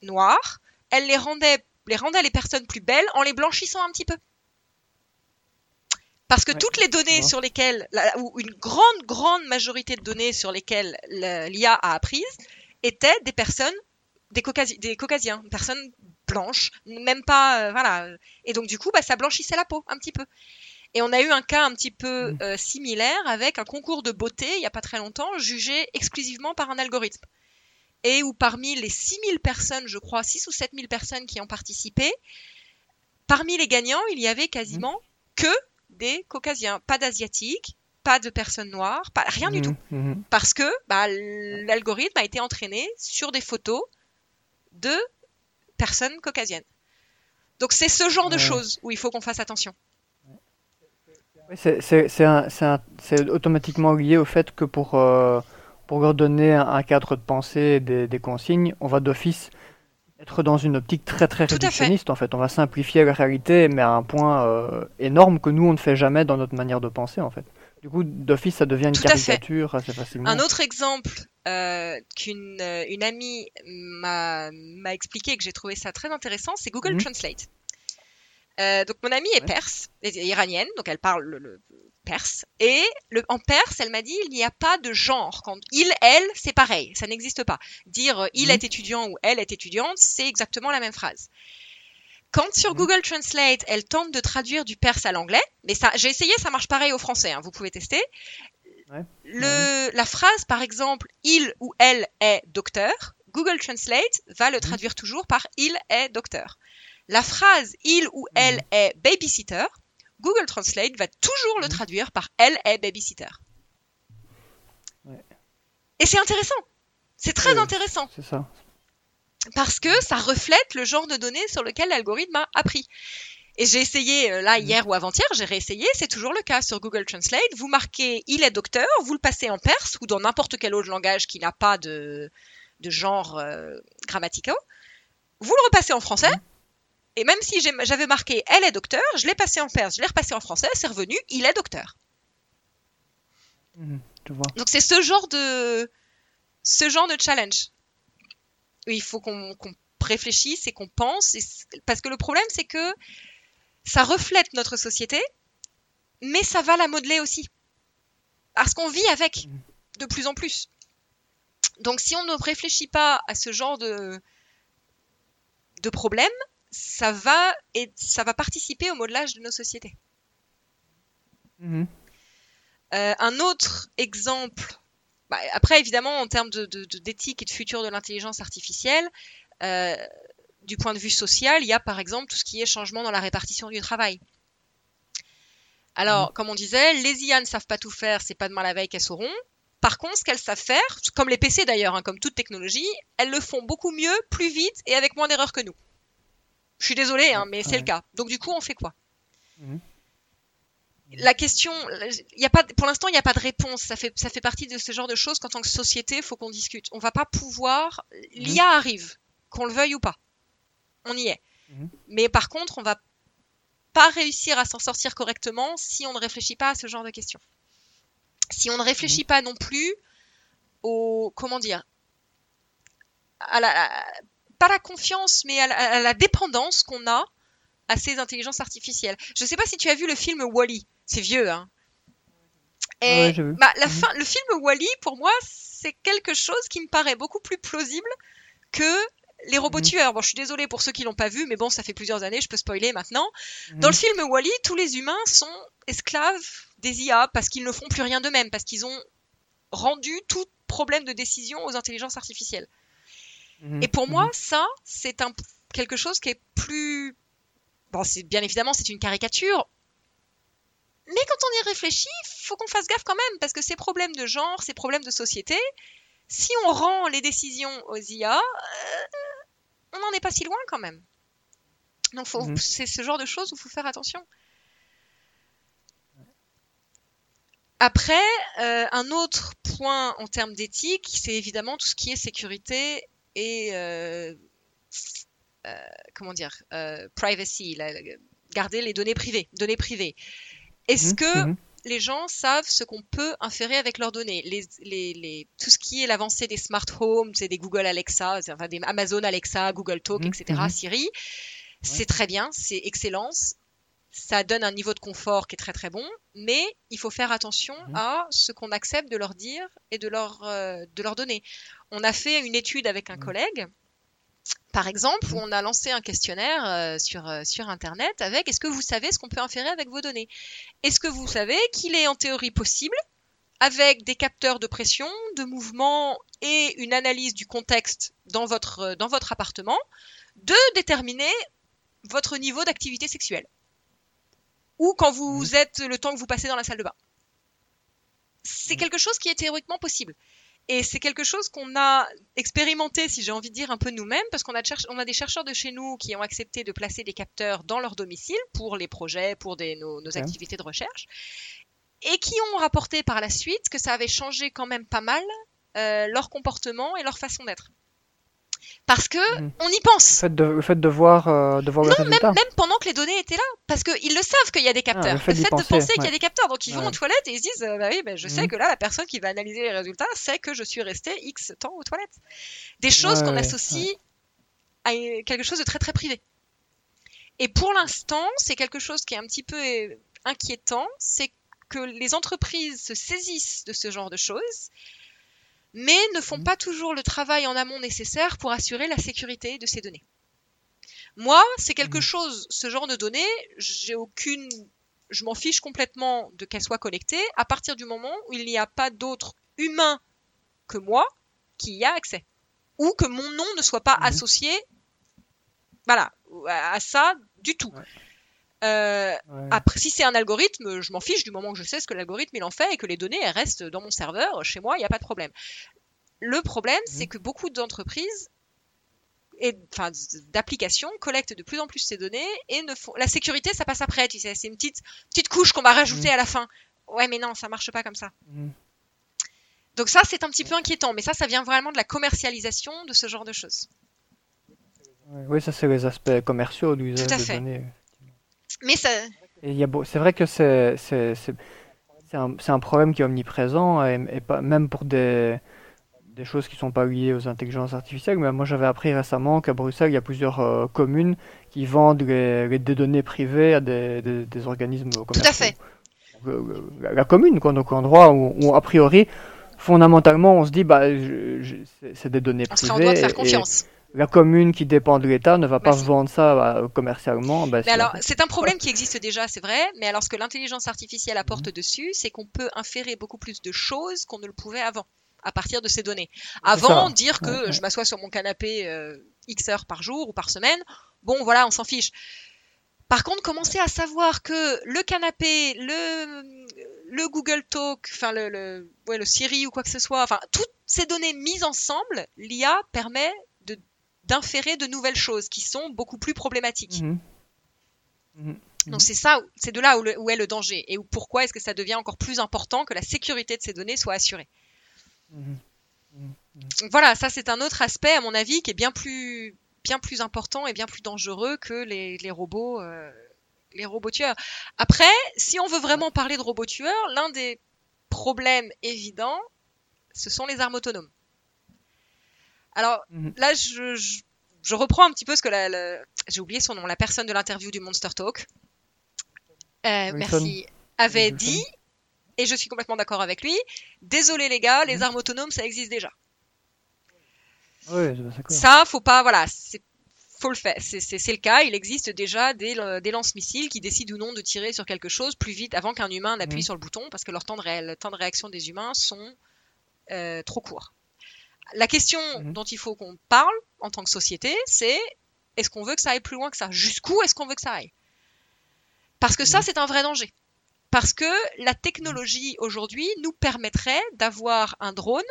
noires, elle les rendait, les rendait les personnes plus belles en les blanchissant un petit peu. Parce que toutes les données sur lesquelles, ou une grande, grande majorité de données sur lesquelles l'IA a apprise, étaient des personnes, des, des caucasiens, personnes blanches, même pas, euh, voilà. Et donc du coup, bah, ça blanchissait la peau un petit peu. Et on a eu un cas un petit peu mm. euh, similaire avec un concours de beauté il n'y a pas très longtemps, jugé exclusivement par un algorithme. Et où parmi les 6000 personnes, je crois, 6 ou 7000 personnes qui ont participé, parmi les gagnants, il y avait quasiment mm. que des caucasiens, pas d'asiatiques, pas de personnes noires, pas, rien du mm. tout. Parce que bah, l'algorithme a été entraîné sur des photos de personnes caucasiennes. Donc c'est ce genre de choses où il faut qu'on fasse attention. C'est automatiquement lié au fait que pour, euh, pour leur donner un, cadre de pensée des, des consignes, on va d'office être dans une optique très très réductionniste en fait. On va simplifier la réalité, mais à un point euh, énorme que nous on ne fait jamais dans notre manière de penser en fait. Du coup, d'office, ça devient une caricature assez facilement. Un autre exemple euh, qu'une une amie m'a expliqué que j'ai trouvé ça très intéressant, c'est Google mhm. Translate. Euh, donc mon amie est perse, est iranienne, donc elle parle le, perse. Et le, en perse, elle m'a dit il n'y a pas de genre. Quand il, elle, c'est pareil, ça n'existe pas. Dire euh, il mhm. est étudiant ou elle est étudiante, c'est exactement la même phrase. Quand sur mhm. Google Translate, elle tente de traduire du perse à l'anglais, mais ça, j'ai essayé, ça marche pareil au français. Hein, vous pouvez tester. Le, la phrase, par exemple, il ou elle est docteur, Google Translate va le mhm. traduire toujours par il est docteur la phrase il ou elle mhm. est babysitter, Google Translate va toujours le mhm. traduire par elle est babysitter. Et c'est intéressant. C'est très intéressant. C'est ça. Parce que ça reflète le genre de données sur lequel l'algorithme a appris. Et j'ai essayé euh, là mhm. hier ou avant-hier, j'ai réessayé, c'est toujours le cas sur Google Translate. Vous marquez il est docteur, vous le passez en perse ou dans n'importe quel autre langage qui n'a pas de, genre euh, grammatical. Vous le repassez en français, et même si j'avais marqué elle est docteur, je l'ai passé en perse, je l'ai repassé en français, c'est revenu il est docteur. Mhm, Donc c'est ce genre de ce genre de challenge. il faut qu'on réfléchisse et qu'on pense. Parce que le problème, c'est que ça reflète notre société, mais ça va la modeler aussi. Parce qu'on vit avec mhm. de plus en plus. Donc si on ne réfléchit pas à ce genre de, de problème, ça va, et ça va participer au modelage de nos sociétés. Mhm. Euh, un autre exemple, bah, après évidemment en termes d'éthique et de futur de l'intelligence artificielle, euh, du point de vue social, il y a par exemple tout ce qui est changement dans la répartition du travail. Alors, mhm. comme on disait, les IA ne savent pas tout faire, c'est pas demain la veille qu'elles sauront. Par contre, ce qu'elles savent faire, comme les PC d'ailleurs, hein, comme toute technologie, elles le font beaucoup mieux, plus vite et avec moins d'erreurs que nous. Je suis désolée, hein, mais c'est le cas. Donc du coup, on fait quoi mhm. La question, y a pas, pour l'instant, il n'y a pas de réponse. Ça fait, ça fait partie de ce genre de choses qu'en tant que société, il faut qu'on discute. On va pas pouvoir. Mhm. L'IA arrive, qu'on le veuille ou pas. On y est. Mhm. Mais par contre, on va pas réussir à s'en sortir correctement si on ne réfléchit pas à ce genre de questions. Si on ne réfléchit pas non plus au comment dire à la, pas la confiance, mais à la, dépendance qu'on a à ces intelligences artificielles. Je ne sais pas si tu as vu le film Wally. C'est vieux, hein. Et bah, la mhm. fin, le film Wally, pour moi, c'est quelque chose qui me paraît beaucoup plus plausible que les robots mhm. tueurs. Bon, je suis désolée pour ceux qui l'ont pas vu, mais bon, ça fait plusieurs années, je peux spoiler maintenant. Mhm. Dans le film Wally, tous les humains sont esclaves des IA parce qu'ils ne font plus rien d'eux-mêmes, parce qu'ils ont rendu tout problème de décision aux intelligences artificielles. Mhm. Et pour moi, mhm. ça, c'est un, quelque chose qui est plus. Bon, c'est bien évidemment, c'est une caricature. Mais quand on y réfléchit, il faut qu'on fasse gaffe quand même, parce que ces problèmes de genre, ces problèmes de société, si on rend les décisions aux IA, euh, on n'en est pas si loin quand même. Donc mhm. c'est ce genre de choses où il faut faire attention. Après, euh, un autre point en termes d'éthique, c'est évidemment tout ce qui est sécurité et euh, euh, comment dire, privacy, garder les données privées, données privées. Est-ce mmh, que mmh. les gens savent ce qu'on peut inférer avec leurs données? Les, Tout ce qui est l'avancée des smart homes, c'est des Google Alexa, enfin des Amazon Alexa, Google Talk, mmh, etc., Siri, c'est très bien, c'est excellence ça donne un niveau de confort qui est très très bon, mais il faut faire attention mhm. à ce qu'on accepte de leur dire et de leur, euh, de leur donner. On a fait une étude avec un mhm. collègue, par exemple, où mhm. on a lancé un questionnaire euh, sur, euh, sur Internet avec est-ce que vous savez ce qu'on peut inférer avec vos données? Est-ce que vous savez qu'il est en théorie possible, avec des capteurs de pression, de mouvement et une analyse du contexte dans votre, dans votre appartement, de déterminer votre niveau d'activité sexuelle? Ou quand vous êtes le temps que vous passez dans la salle de bain. C'est quelque chose qui est théoriquement possible. Et c'est quelque chose qu'on a expérimenté, si j'ai envie de dire, un peu nous-mêmes, parce qu'on a, on a des chercheurs de chez nous qui ont accepté de placer des capteurs dans leur domicile pour les projets, pour des, nos, activités de recherche, et qui ont rapporté par la suite que ça avait changé quand même pas mal euh, leur comportement et leur façon d'être parce que mhm. on y pense. Le fait de, voir, euh, de voir non, même, même, pendant que les données étaient là, parce qu'ils le savent qu'il y a des ah, capteurs. le fait, de penser qu'il y a des capteurs, donc ils vont aux toilettes et ils se disent, euh, bah oui, bah, je sais mhm. que là, la personne qui va analyser les résultats sait que je suis resté X temps aux toilettes. Des choses qu'on associe à quelque chose de très très privé. Et pour l'instant, c'est quelque chose qui est un petit peu euh, inquiétant, c'est que les entreprises se saisissent de ce genre de choses mais ne font mhm. pas toujours le travail en amont nécessaire pour assurer la sécurité de ces données. Moi, c'est quelque mhm. chose, ce genre de données, j'ai aucune, je m'en fiche complètement de qu'elles soient collectées à partir du moment où il n'y a pas d'autres humains que moi qui y a accès. Ou que mon nom ne soit pas mhm. associé, voilà, à ça du tout. Euh, après, si c'est un algorithme, je m'en fiche du moment que je sais ce que l'algorithme il en fait et que les données elles restent dans mon serveur. Chez moi, il n'y a pas de problème. Le problème, mhm. c'est que beaucoup d'entreprises et enfin d'applications collectent de plus en plus ces données et ne font la sécurité ça passe après tu sais c'est une petite petite couche qu'on va rajouter mhm. à la fin ouais mais non ça marche pas comme ça mhm. donc ça c'est un petit peu inquiétant mais ça ça vient vraiment de la commercialisation de ce genre de choses oui ça c'est les aspects commerciaux du usage des données mais ça. C'est vrai que c'est un, un, problème qui est omniprésent, et, pas, même pour des, des choses qui ne sont pas liées aux intelligences artificielles. Mais moi, j'avais appris récemment qu'à Bruxelles, il y a plusieurs euh, communes qui vendent les, des données privées à des, des, organismes commerciaux. Tout à fait. Euh, la, commune, quoi, donc endroit où, où, a priori, fondamentalement, on se dit, bah, c'est des données privées. On doit faire confiance la commune qui dépend de l'État ne va pas vendre ça bah, commercialement. Bah, alors, c'est un problème qui existe déjà, c'est vrai, mais alors ce que l'intelligence artificielle apporte mhm. dessus, c'est qu'on peut inférer beaucoup plus de choses qu'on ne le pouvait avant, à partir de ces données. Avant, dire que je m'assois sur mon canapé euh, X heures par jour ou par semaine, bon, voilà, on s'en fiche. Par contre, commencer à savoir que le canapé, le, le Google Talk, enfin le, le, ouais, le Siri ou quoi que ce soit, enfin toutes ces données mises ensemble, l'IA permet d'inférer de nouvelles choses qui sont beaucoup plus problématiques. Mhm. Mhm. Donc c'est ça, c'est de là où, est le danger et où, pourquoi est-ce que ça devient encore plus important que la sécurité de ces données soit assurée. Mhm. voilà, ça c'est un autre aspect à mon avis qui est bien plus, bien plus important et bien plus dangereux que les, robots, euh, les robots tueurs. Après, si on veut vraiment parler de robots tueurs, l'un des problèmes évidents, ce sont les armes autonomes. Alors mhm. là, je, je, reprends un petit peu ce que la, j'ai oublié son nom, la personne de l'interview du Monster Talk. Euh, merci. Avait dit, et je suis complètement d'accord avec lui. Désolé les gars, les mhm. armes autonomes, ça existe déjà. Ça, faut pas, voilà, c'est faut le faire. C'est le cas. Il existe déjà des, des lance-missiles qui décident ou non de tirer sur quelque chose plus vite avant qu'un humain n'appuie mhm. sur le bouton parce que leur temps de, temps de réaction des humains sont euh, trop courts. La question mhm. dont il faut qu'on parle en tant que société, c'est est-ce qu'on veut que ça aille plus loin que ça? Jusqu'où est-ce qu'on veut que ça aille? Parce que ça, mhm. c'est un vrai danger. Parce que la technologie aujourd'hui nous permettrait d'avoir un drone,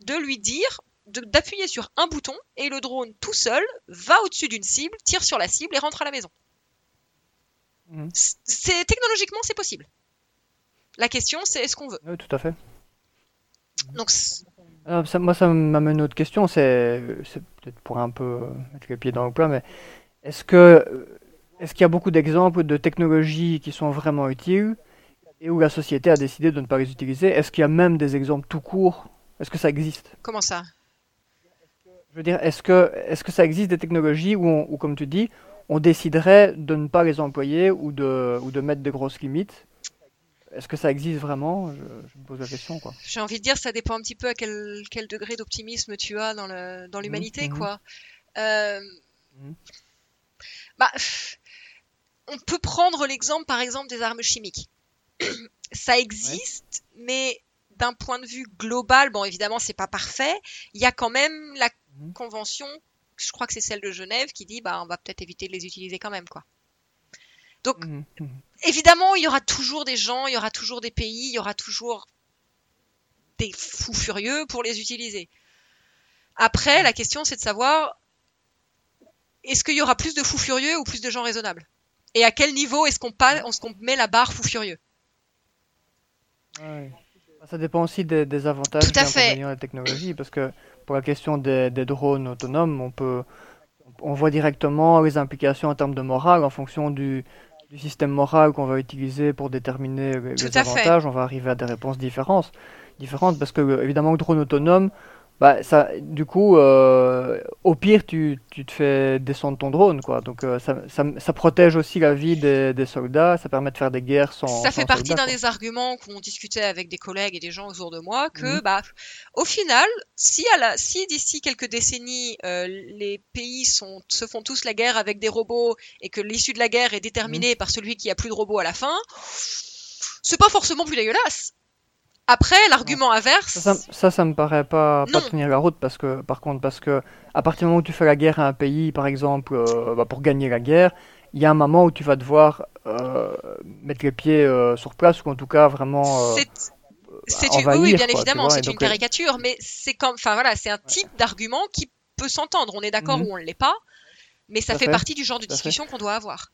de lui dire d'appuyer sur un bouton et le drone tout seul va au-dessus d'une cible, tire sur la cible et rentre à la maison. Mhm. C'est technologiquement c'est possible. La question, c'est est-ce qu'on veut? Oui, tout à fait. Donc, Alors, ça- moi, ça m'amène une autre question. C'est peut-être pour un peu euh, mettre les pieds dans le plat, mais est-ce que euh, est-ce qu'il y a beaucoup d'exemples de technologies qui sont vraiment utiles et où la société a décidé de ne pas les utiliser? Est-ce qu'il y a même des exemples tout court? Est-ce que ça existe? comment ça? Je veux dire, est-ce que est-ce que ça existe des technologies où, on- où, comme tu dis, on déciderait de ne pas les employer ou de ou de mettre des grosses limites? Est-ce que ça existe vraiment? Je, je me pose la question, quoi. J'ai envie de dire, ça dépend un petit peu à quel, quel degré d'optimisme tu as dans le, dans Mhm, l'humanité, mhm, quoi. Euh, mhm. bah, on peut prendre l'exemple, par exemple, des armes chimiques. Ça Ouais. existe, mais d'un point de vue global, bon, évidemment, c'est pas parfait. Il y a quand même la convention, je crois que c'est celle de Genève, qui dit, bah, on va peut-être éviter de les utiliser quand même, quoi. Donc, Mhm, mhm. évidemment, il y aura toujours des gens, il y aura toujours des pays, il y aura toujours des fous furieux pour les utiliser. Après, la question, c'est de savoir, est-ce qu'il y aura plus de fous furieux ou plus de gens raisonnables? Et à quel niveau est-ce qu'on met la barre fou furieux? Ouais. Ça dépend aussi des, des avantages et inconvénients de la technologie, parce que pour la question des, des drones autonomes, on peut, on voit directement les implications en termes de morale en fonction du, du système moral qu'on va utiliser pour déterminer les, Tout les avantages. On va arriver à des réponses différentes, différentes, parce que évidemment le drone autonome, bah, ça, du coup, euh, au pire, tu, tu te fais descendre ton drone, quoi. Donc euh, ça, ça, ça protège aussi la vie des, des soldats, ça permet de faire des guerres sans, Ça fait partie d'un des arguments qu'on discutait avec des collègues et des gens autour de moi, que Mhm. bah, au final, si, à la, si d'ici quelques décennies, euh, les pays sont, se font tous la guerre avec des robots et que l'issue de la guerre est Mhm. déterminée par celui qui a plus de robots à la fin, c'est pas forcément plus dégueulasse. Après, l'argument inverse, ça, ça, ça me paraît pas, tenir la route parce que, par contre, parce que à partir du moment où tu fais la guerre à un pays, par exemple, euh, bah, pour gagner la guerre, il y a un moment où tu vas devoir euh, mettre les pieds euh, sur place ou en tout cas vraiment euh, c'est une... Oui, bien quoi, évidemment, c'est une caricature, mais c'est comme, enfin voilà, c'est un type d'argument qui peut s'entendre. On est d'accord mhm, ou on ne l'est pas, mais ça fait fait, partie du genre de discussion qu'on doit avoir.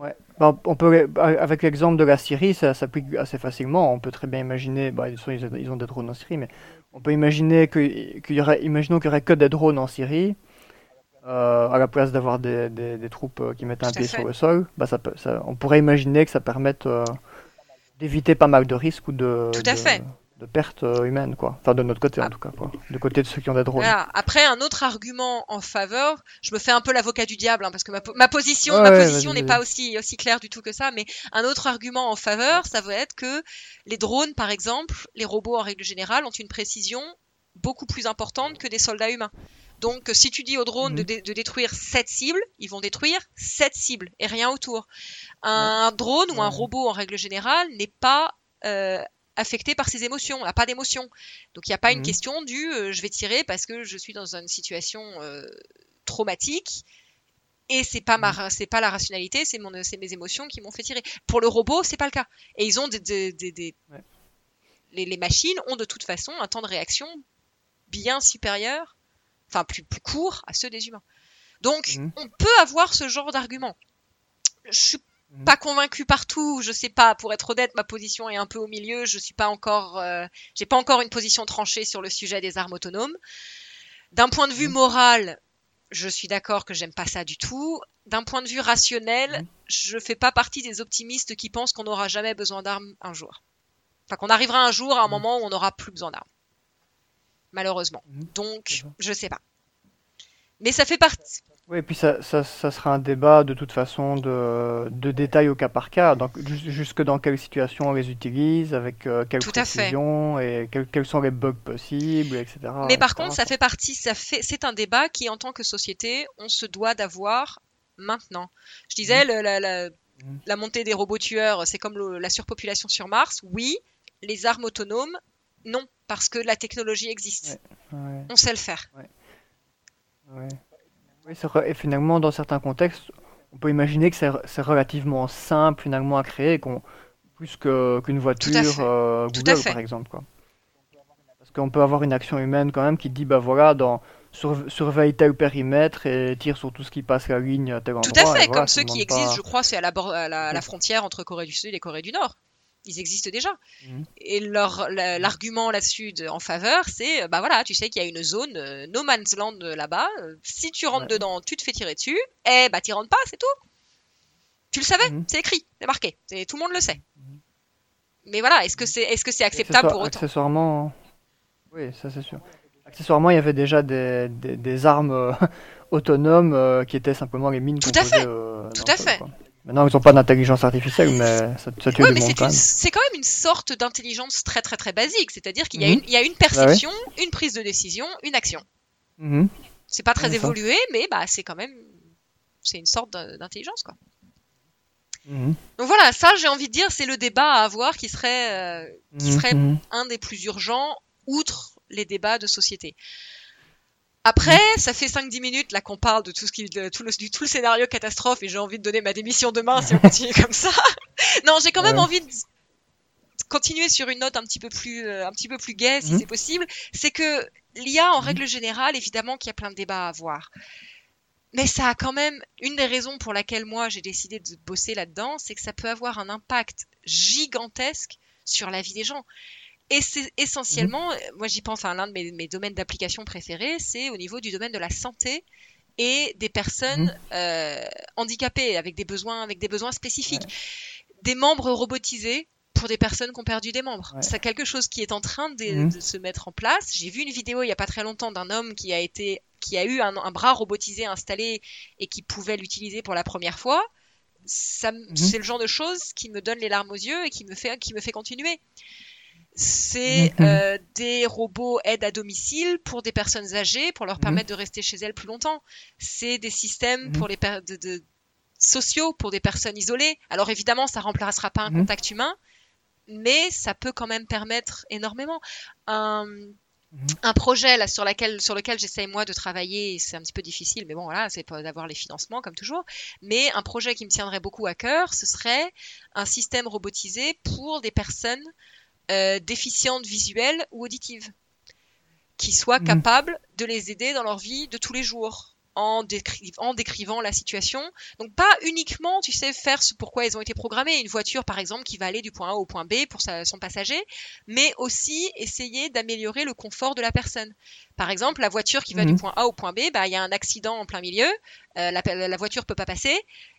Ouais. Bah, on peut, avec l'exemple de la Syrie, ça s'applique assez facilement. On peut très bien imaginer, bah, ils, ont des drones en Syrie, mais on peut imaginer qu'il y aurait, imaginons qu'il y aurait que des drones en Syrie, euh, à la place d'avoir des, des- des troupes euh, qui mettent un pied sur le sol. Bah, ça peut- ça- on pourrait imaginer que ça permette euh, d'éviter pas mal de risques ou de, Tout à de, fait. De pertes euh, humaines, quoi. Enfin, de notre côté en Ah, tout cas, quoi. Du côté de ceux qui ont des drones. Voilà. Après, un autre argument en faveur, je me fais un peu l'avocat du diable, hein, parce que ma, po- ma position, ma ouais, position n'est pas aussi, aussi claire du tout que ça, mais un autre argument en faveur, ça va être que les drones, par exemple, les robots en règle générale, ont une précision beaucoup plus importante que des soldats humains. Donc, si tu dis aux drones de, Mhm. dé- de détruire 7 cibles, ils vont détruire 7 cibles et rien autour. Ouais. Un drone ou un robot en règle générale n'est pas euh, affecté par ses émotions, n'a pas d'émotion. Donc il n'y a pas une Mhm. question du euh, je vais tirer parce que je suis dans une situation euh, traumatique et c'est pas ma ra- c'est pas la rationalité, c'est mon c'est mes émotions qui m'ont fait tirer. Pour le robot, c'est pas le cas. Et ils ont des, des- des- des- Ouais. les, les machines ont de toute façon un temps de réaction bien supérieur, enfin plus plus court à ceux des humains. Donc Mhm. on peut avoir ce genre d'argument. Je suis Mhm. pas convaincu partout, je sais pas. Pour être honnête, ma position est un peu au milieu. Je suis pas encore, euh, j'ai pas encore une position tranchée sur le sujet des armes autonomes. D'un point de vue Mhm. moral, je suis d'accord que j'aime pas ça du tout. D'un point de vue rationnel, Mhm. je fais pas partie des optimistes qui pensent qu'on n'aura jamais besoin d'armes un jour. Enfin, qu'on arrivera un jour à un Mhm. moment où on n'aura plus besoin d'armes. Malheureusement. Donc, je sais pas. Mais ça fait partie. Oui, et puis ça, ça, ça sera un débat de toute façon de, de détail au cas par cas, donc jus- jusque dans quelle situation on les utilise, avec euh, quelle Tout à fait. précision, et quels, quels sont les bugs possibles, etc. Mais par etc., contre, ça fait partie, ça fait, c'est un débat qui, en tant que société, on se doit d'avoir maintenant. Je disais, Mhm. le- la, la- la montée des robots tueurs, c'est comme le- la surpopulation sur Mars. Oui, les armes autonomes, non, parce que la technologie existe. Ouais, ouais, On sait le faire. ouais. Oui, et finalement, dans certains contextes, on peut imaginer que c'est relativement simple finalement à créer, qu'on plus qu'une voiture euh, Google par exemple, quoi. Parce qu'on peut avoir une action humaine quand même qui dit, bah voilà, dans, sur- surveille tel périmètre et tire sur tout ce qui passe la ligne à tel Tout à endroit, et fait, voilà, comme ceux qui existent, je crois, c'est à la, à la, à la frontière entre Corée du Sud et Corée du Nord. Ils existent déjà. Mhm. Et leur l'argument là-dessus en faveur, c'est bah voilà, tu sais qu'il y a une zone euh, no man's land là-bas. si tu rentres dedans, tu te fais tirer dessus. Eh bah t'y rentres pas, c'est tout. Tu le savais, mhm. c'est écrit, c'est marqué, tout le monde le sait. Mais voilà, est-ce que c'est est-ce que c'est acceptable pour autant? Accessoirement, oui, ça c'est sûr. Accessoirement, il y avait déjà des, des, armes euh, autonomes euh, qui étaient simplement les mines Tout à fait. Tout à fait. Maintenant, ils n'ont pas d'intelligence artificielle, mais ça, ça tue mais C'est quand même une sorte d'intelligence très très très basique, c'est-à-dire qu'il y, a mhm. une, y a une perception, une prise de décision, une action. Mhm. C'est pas très évolué, mais bah c'est quand même c'est une sorte d'intelligence quoi. Mhm. Donc voilà, ça j'ai envie de dire, c'est le débat à avoir qui serait, euh, qui serait un des plus urgents, outre les débats de société. Après, ça fait 5-10 minutes là qu'on parle de tout ce qui, tout le, du tout le scénario catastrophe et j'ai envie de donner ma démission demain si on continue comme ça. non, j'ai quand même envie de continuer sur une note un petit peu plus, euh, un petit peu plus gaie si mhm. c'est possible. C'est que l'IA, en mhm. règle générale, évidemment qu'il y a plein de débats à avoir. Mais ça a quand même une des raisons pour laquelle moi j'ai décidé de bosser là-dedans, c'est que ça peut avoir un impact gigantesque sur la vie des gens. Et c'est essentiellement, mhm. moi j'y pense, à l'un de mes, domaines d'application préférés, c'est au niveau du domaine de la santé et des personnes mhm. euh, handicapées avec des besoins, avec des besoins spécifiques. Des membres robotisés pour des personnes qui ont perdu des membres. C'est quelque chose qui est en train de, mhm. se mettre en place. J'ai vu une vidéo il n'y a pas très longtemps d'un homme qui a été, qui a eu un, bras robotisé installé et qui pouvait l'utiliser pour la première fois. Ça, c'est le genre de choses qui me donne les larmes aux yeux et qui me fait, qui me fait continuer c'est mhm. euh, des robots aide à domicile pour des personnes âgées pour leur mhm. permettre de rester chez elles plus longtemps. C'est des systèmes mhm. pour les de, sociaux pour des personnes isolées. Alors évidemment, ça remplacera pas un contact humain, mais ça peut quand même permettre énormément. Un, projet là sur, laquelle, sur lequel j'essaye moi de travailler, c'est un petit peu difficile, mais bon voilà, c'est d'avoir les financements comme toujours. Mais un projet qui me tiendrait beaucoup à cœur, ce serait un système robotisé pour des personnes euh, déficientes visuelles ou auditives, qui soient capables de les aider dans leur vie de tous les jours. En, en, décrivant la situation. Donc pas uniquement, tu sais, faire ce pourquoi elles ont été programmées, une voiture par exemple qui va aller du point A au point B pour son passager, mais aussi essayer d'améliorer le confort de la personne. Par exemple, la voiture qui va du mm. point A au point B, bah, il y a un accident en plein milieu, euh, la, la, voiture peut pas passer.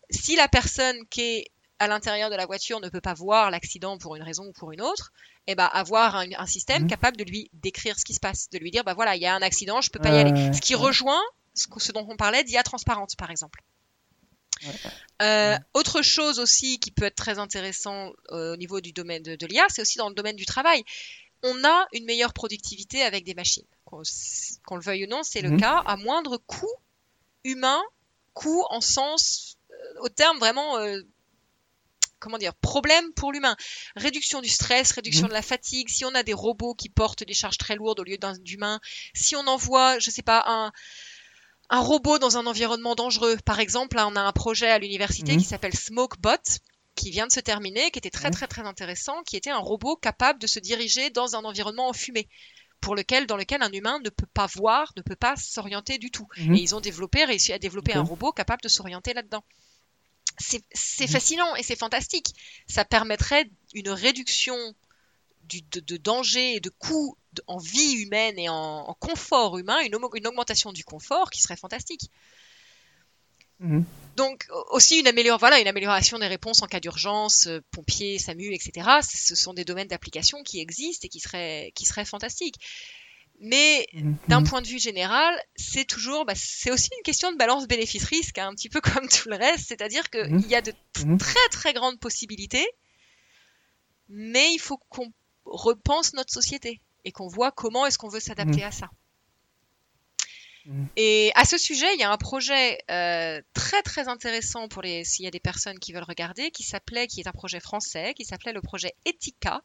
Si la personne qui est à l'intérieur de la voiture ne peut pas voir l'accident pour une raison ou pour une autre, et eh ben avoir un, système mhm. capable de lui décrire ce qui se passe, de lui dire bah voilà il y a un accident, je peux pas y aller. Ce qui rejoint ce, dont on parlait d'IA transparente par exemple. Euh, autre chose aussi qui peut être très intéressant euh, au niveau du domaine de, l'IA, c'est aussi dans le domaine du travail. On a une meilleure productivité avec des machines. Qu'on le veuille ou non, c'est le mhm. cas à moindre coût humain, coût en sens, euh, au terme vraiment comment dire, problème pour l'humain. Réduction du stress, réduction mmh. de la fatigue. Si on a des robots qui portent des charges très lourdes au lieu d'humains, si on envoie, je sais pas, un, un robot dans un environnement dangereux. Par exemple, là, on a un projet à l'université mmh. qui s'appelle SmokeBot, qui vient de se terminer, qui était très mmh. très très intéressant, qui était un robot capable de se diriger dans un environnement enfumé pour lequel, dans lequel un humain ne peut pas voir, ne peut pas s'orienter du tout. Et ils ont développé, réussi à développer un robot capable de s'orienter là-dedans c'est mm. fascinant et c'est fantastique. Ça permettrait une réduction du, de, danger et de coûts en vie humaine et en, confort humain, une, augmentation du confort qui serait fantastique. Mm. Donc aussi une, voilà, une amélioration des réponses en cas d'urgence, euh, pompiers, SAMU, etc. Ce sont des domaines d'application qui existent et qui seraient, qui seraient fantastiques. Mais mhm. d'un point de vue général, c'est toujours, bah, c'est aussi une question de balance bénéfice-risque, hein, un petit peu comme tout le reste. C'est-à-dire qu'il mhm. y a de mhm. très très grandes possibilités, mais il faut qu'on repense notre société et qu'on voit comment est-ce qu'on veut s'adapter à ça. Et à ce sujet, il y a un projet euh, très très intéressant pour les s'il y a des personnes qui veulent regarder, qui s'appelait, qui est un projet français, qui s'appelait le projet Etika,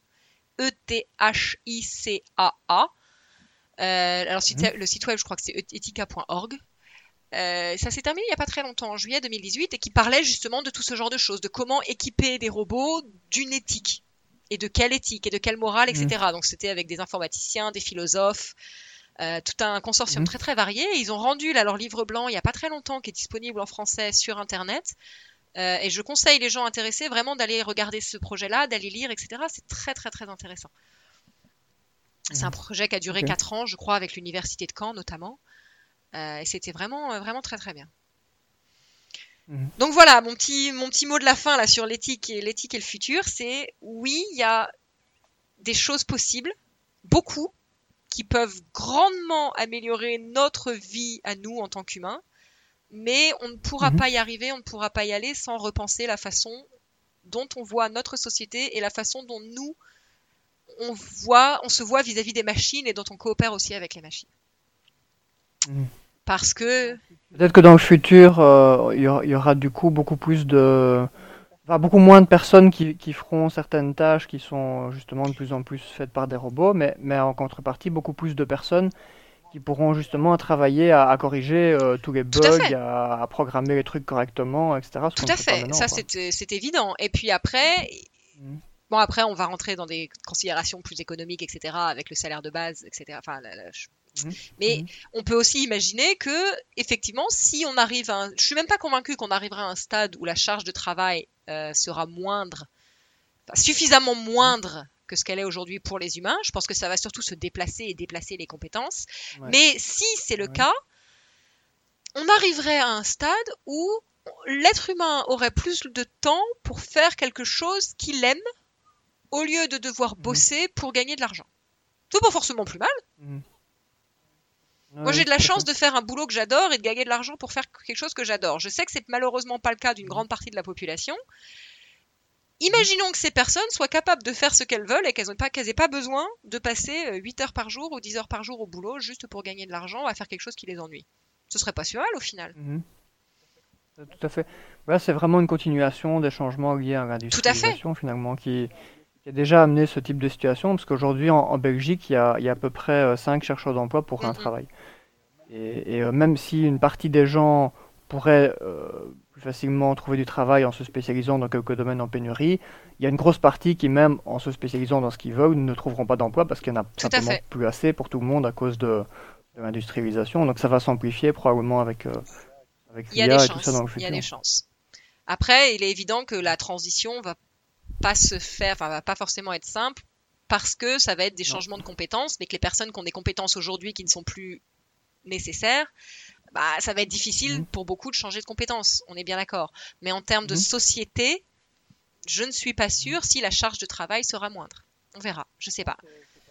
E-T-H-I-C-A-A. Euh, alors, mhm. le site web, je crois que c'est etika.org. Euh, ça s'est terminé il n'y a pas très longtemps, en juillet 2018, et qui parlait justement de tout ce genre de choses, de comment équiper des robots d'une éthique, et de quelle éthique, et de quelle morale, etc. Mhm. Donc c'était avec des informaticiens, des philosophes, euh, tout un consortium mhm. très très varié. ils ont rendu là, leur livre blanc il n'y a pas très longtemps, qui est disponible en français sur Internet, et je conseille les gens intéressés vraiment d'aller regarder ce projet-là, d'aller lire, etc. C'est très très très intéressant. C'est un projet qui a duré 4 ans, je crois, avec l'université de Caen notamment. et c'était vraiment, vraiment très très bien. Mhm. Donc voilà, mon petit, mon petit mot de la fin là sur l'éthique et l'éthique et le futur, c'est oui, il y a des choses possibles, beaucoup, qui peuvent grandement améliorer notre vie à nous en tant qu'humains, mais on ne pourra mhm. pas y arriver, on ne pourra pas y aller sans repenser la façon dont on voit notre société et la façon dont nous on voit, on se voit vis-à-vis des machines et dont on coopère aussi avec les machines. Mhm. Parce que peut-être que dans le futur, euh, il y, aura du coup beaucoup plus de beaucoup moins de personnes qui, qui, feront certaines tâches qui sont justement de plus en plus faites par des robots, mais, mais en contrepartie, beaucoup plus de personnes qui pourront justement travailler à, corriger euh, tous les bugs, à, programmer les trucs correctement, etc. Tout à fait, ça c'est évident. Et puis après, mmh. Bon après on va rentrer dans des considérations plus économiques, etc. avec le salaire de base, etc. Enfin, mmh. mais mmh. on peut aussi imaginer que, effectivement, si on arrive à un... Je suis même pas convaincu qu'on arrivera à un stade où la charge de travail euh, sera moindre, suffisamment moindre que ce qu'elle est aujourd'hui pour les humains. Je pense que ça va surtout se déplacer et déplacer les compétences. Mais si c'est le cas, on arriverait à un stade où l'être humain aurait plus de temps pour faire quelque chose qu'il aime au lieu de devoir mhm. bosser pour gagner de l'argent. C'est pas forcément plus mal. Mhm. Moi, j'ai de la chance de faire un boulot que j'adore et de gagner de l'argent pour faire quelque chose que j'adore. Je sais que c'est malheureusement pas le cas d'une grande partie de la population. Imaginons que ces personnes soient capables de faire ce qu'elles veulent et qu'elles n'aient pas, pas besoin de passer 8 euh, heures par jour ou 10 heures par jour au boulot juste pour gagner de l'argent à faire quelque chose qui les ennuie. Ce serait pas si mal au final. Mhm. Tout à fait. Voilà, c'est vraiment une continuation des changements liés à l'industrialisation finalement qui, qui a déjà amené ce type de situation, parce qu'aujourd'hui en, Belgique, il y, a, à peu près 5 euh, chercheurs d'emploi pour un travail. Et, euh, même si une partie des gens pourraient euh, plus facilement trouver du travail en se spécialisant dans quelques domaines en pénurie, il y a une grosse partie qui, même en se spécialisant dans ce qu'ils veulent, ne trouveront pas d'emploi parce qu'il n'y en a simplement plus assez pour tout le monde à cause de, l'industrialisation. Donc ça va s'amplifier probablement avec, avec l'IA et tout ça dans le futur. Il y a des chances. Après, il est évident que la transition va pas se faire, enfin, va pas forcément être simple parce que ça va être des changements de compétences, mais que les personnes qui ont des compétences aujourd'hui qui ne sont plus nécessaires, bah, ça va être difficile mmh. pour beaucoup de changer de compétences. On est bien d'accord. Mais en termes de mmh. société, je ne suis pas sûre si la charge de travail sera moindre. On verra. Je sais pas.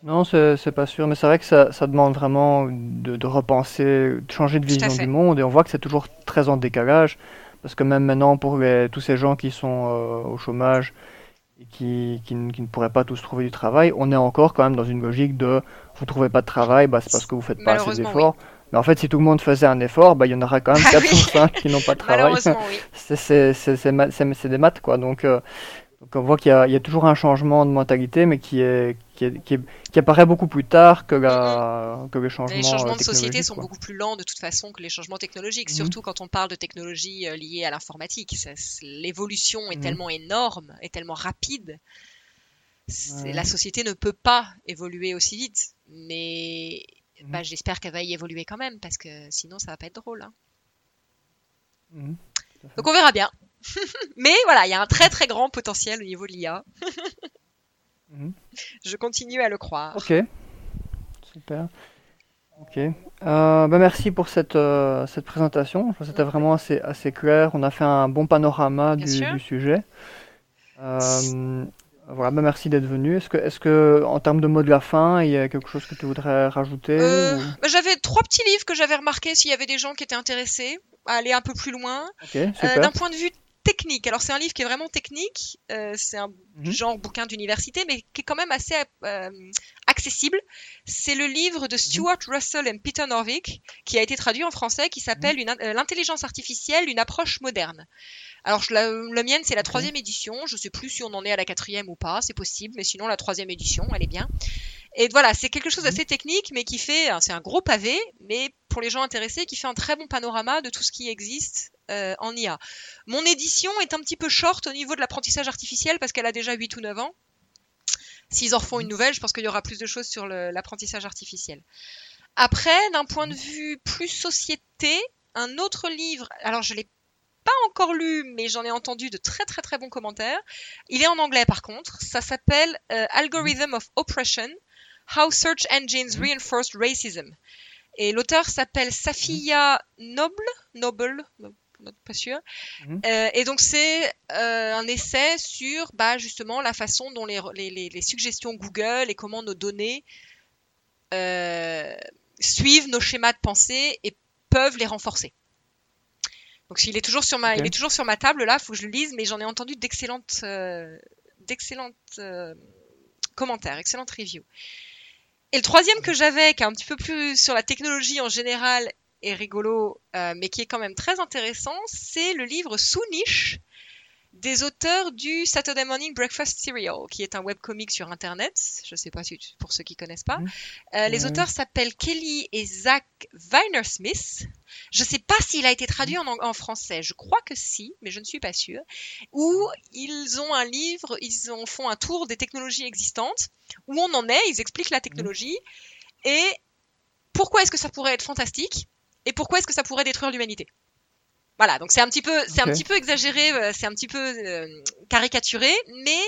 Non, c'est pas sûr, mais c'est vrai que ça, ça, demande vraiment de, repenser, de changer de vision du monde, et on voit que c'est toujours très en décalage, parce que même maintenant, pour tous ces gens qui sont euh, au chômage, qui, qui, ne pourraient pas tous trouver du travail, on est encore quand même dans une logique de vous trouvez pas de travail, bah, c'est parce que vous faites pas assez d'efforts. Mais en fait, si tout le monde faisait un effort, bah, il y en aura quand même 4 ou 5 qui n'ont pas de travail. Oui. c'est des maths, quoi. Donc, euh, donc on voit qu'il y, y, a toujours un changement de mentalité, mais qui, est, qui, est, qui, qui apparaît beaucoup plus tard que, la, que les changements. Les changements de société sont beaucoup plus lents de toute façon que les changements technologiques, mhm. surtout quand on parle de technologies euh, liées à l'informatique. L'évolution est mhm. tellement énorme, et tellement rapide. La société ne peut pas évoluer aussi vite, mais mhm. bah, j'espère qu'elle va y évoluer quand même, parce que sinon ça va pas être drôle. Hein. Donc on verra bien. Mais voilà, il y a un très très grand potentiel au niveau de l'IA. Mhm. Je continue à le croire. Ok, super. Ok. Euh, bah, merci pour cette, euh, cette présentation. C'était vraiment assez, assez clair. On a fait un bon panorama du, sujet. Euh, voilà, bah, merci d'être venu. Est-ce que, est que, en termes de mot de la fin, il y a quelque chose que tu voudrais rajouter bah, J'avais trois petits livres que j'avais remarqués s'il y avait des gens qui étaient intéressés à aller un peu plus loin. D'un point de vue technique. Alors c'est un livre qui est vraiment technique, euh, c'est un mhm. genre bouquin d'université, mais qui est quand même assez euh, accessible. C'est le livre de mhm. Stuart Russell et Peter Norvig, qui a été traduit en français, qui s'appelle mhm. euh, L'intelligence artificielle, une approche moderne. Alors la, la mienne, c'est la troisième édition. Je sais plus si on en est à la quatrième ou pas, c'est possible, mais sinon la troisième édition, elle est bien. Et voilà, c'est quelque chose d'assez technique, mais qui fait, c'est un gros pavé, mais pour les gens intéressés, qui fait un très bon panorama de tout ce qui existe euh, en IA. Mon édition est un petit peu short au niveau de l'apprentissage artificiel parce qu'elle a déjà 8 ou 9 ans. S'ils en refont une nouvelle, je pense qu'il y aura plus de choses sur l'apprentissage artificiel. Après, d'un point de vue plus société, un autre livre, alors je l'ai pas encore lu, mais j'en ai entendu de très très très bons commentaires. Il est en anglais par contre. Ça s'appelle euh, Algorithm of Oppression How Search Engines mhm. Reinforced Racism. Et l'auteur s'appelle Safiya Noble, Noble, pas sûr. Mhm. Euh, et donc c'est euh, un essai sur bah, justement la façon dont les, les, les, suggestions Google et comment nos données euh, suivent nos schémas de pensée et peuvent les renforcer. Donc il est toujours sur ma, il est toujours sur ma table là, il faut que je le lise, mais j'en ai entendu d'excellentes, d'excellentes commentaires, excellentes reviews. Et le troisième que j'avais, qui est un petit peu plus sur la technologie en général et rigolo, euh, mais qui est quand même très intéressant, c'est le livre Sous niche des auteurs du Saturday Morning Breakfast Cereal, qui est un webcomic sur Internet. Je ne sais pas si pour ceux qui connaissent pas. Mmh. Euh, les auteurs s'appellent Kelly et Zach Weinersmith. Je ne sais pas s'il a été traduit en, en, français. Je crois que si, mais je ne suis pas sûre. Où ils ont un livre, ils ont, font un tour des technologies existantes, où on en est, ils expliquent la technologie et pourquoi est-ce que ça pourrait être fantastique? Et pourquoi est-ce que ça pourrait détruire l'humanité? Voilà, donc c'est un petit peu, c'est un petit peu exagéré, euh, c'est un petit peu euh, caricaturé, mais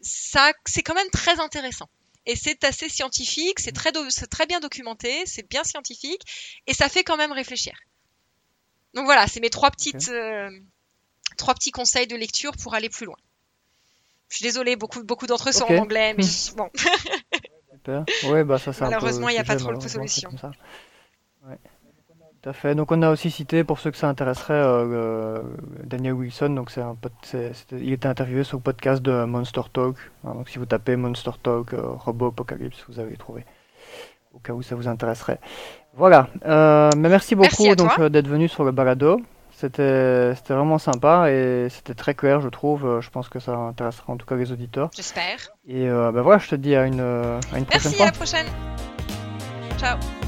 ça, c'est quand même très intéressant. Et c'est assez scientifique, c'est très, très bien documenté, c'est bien scientifique, et ça fait quand même réfléchir. Donc voilà, c'est mes trois petites, euh, trois petits conseils de lecture pour aller plus loin. Je suis désolée, beaucoup, beaucoup d'entre eux sont en anglais, mais bon. Ouais, bah ça, Malheureusement, il n'y a pas trop de solutions. Ouais fait. Donc on a aussi cité, pour ceux que ça intéresserait, euh, euh, Daniel Wilson. Donc c'est un il était interviewé sur le podcast de Monster Talk. donc si vous tapez Monster Talk euh, Robot Apocalypse, vous avez trouvé. Au cas où ça vous intéresserait. Voilà. mais merci beaucoup donc d'être venu sur le balado. C'était vraiment sympa et c'était très clair, je trouve. Je pense que ça intéressera en tout cas les auditeurs. J'espère. Et ben voilà, je te dis à une, à une prochaine fois. Merci, à la prochaine. Ciao.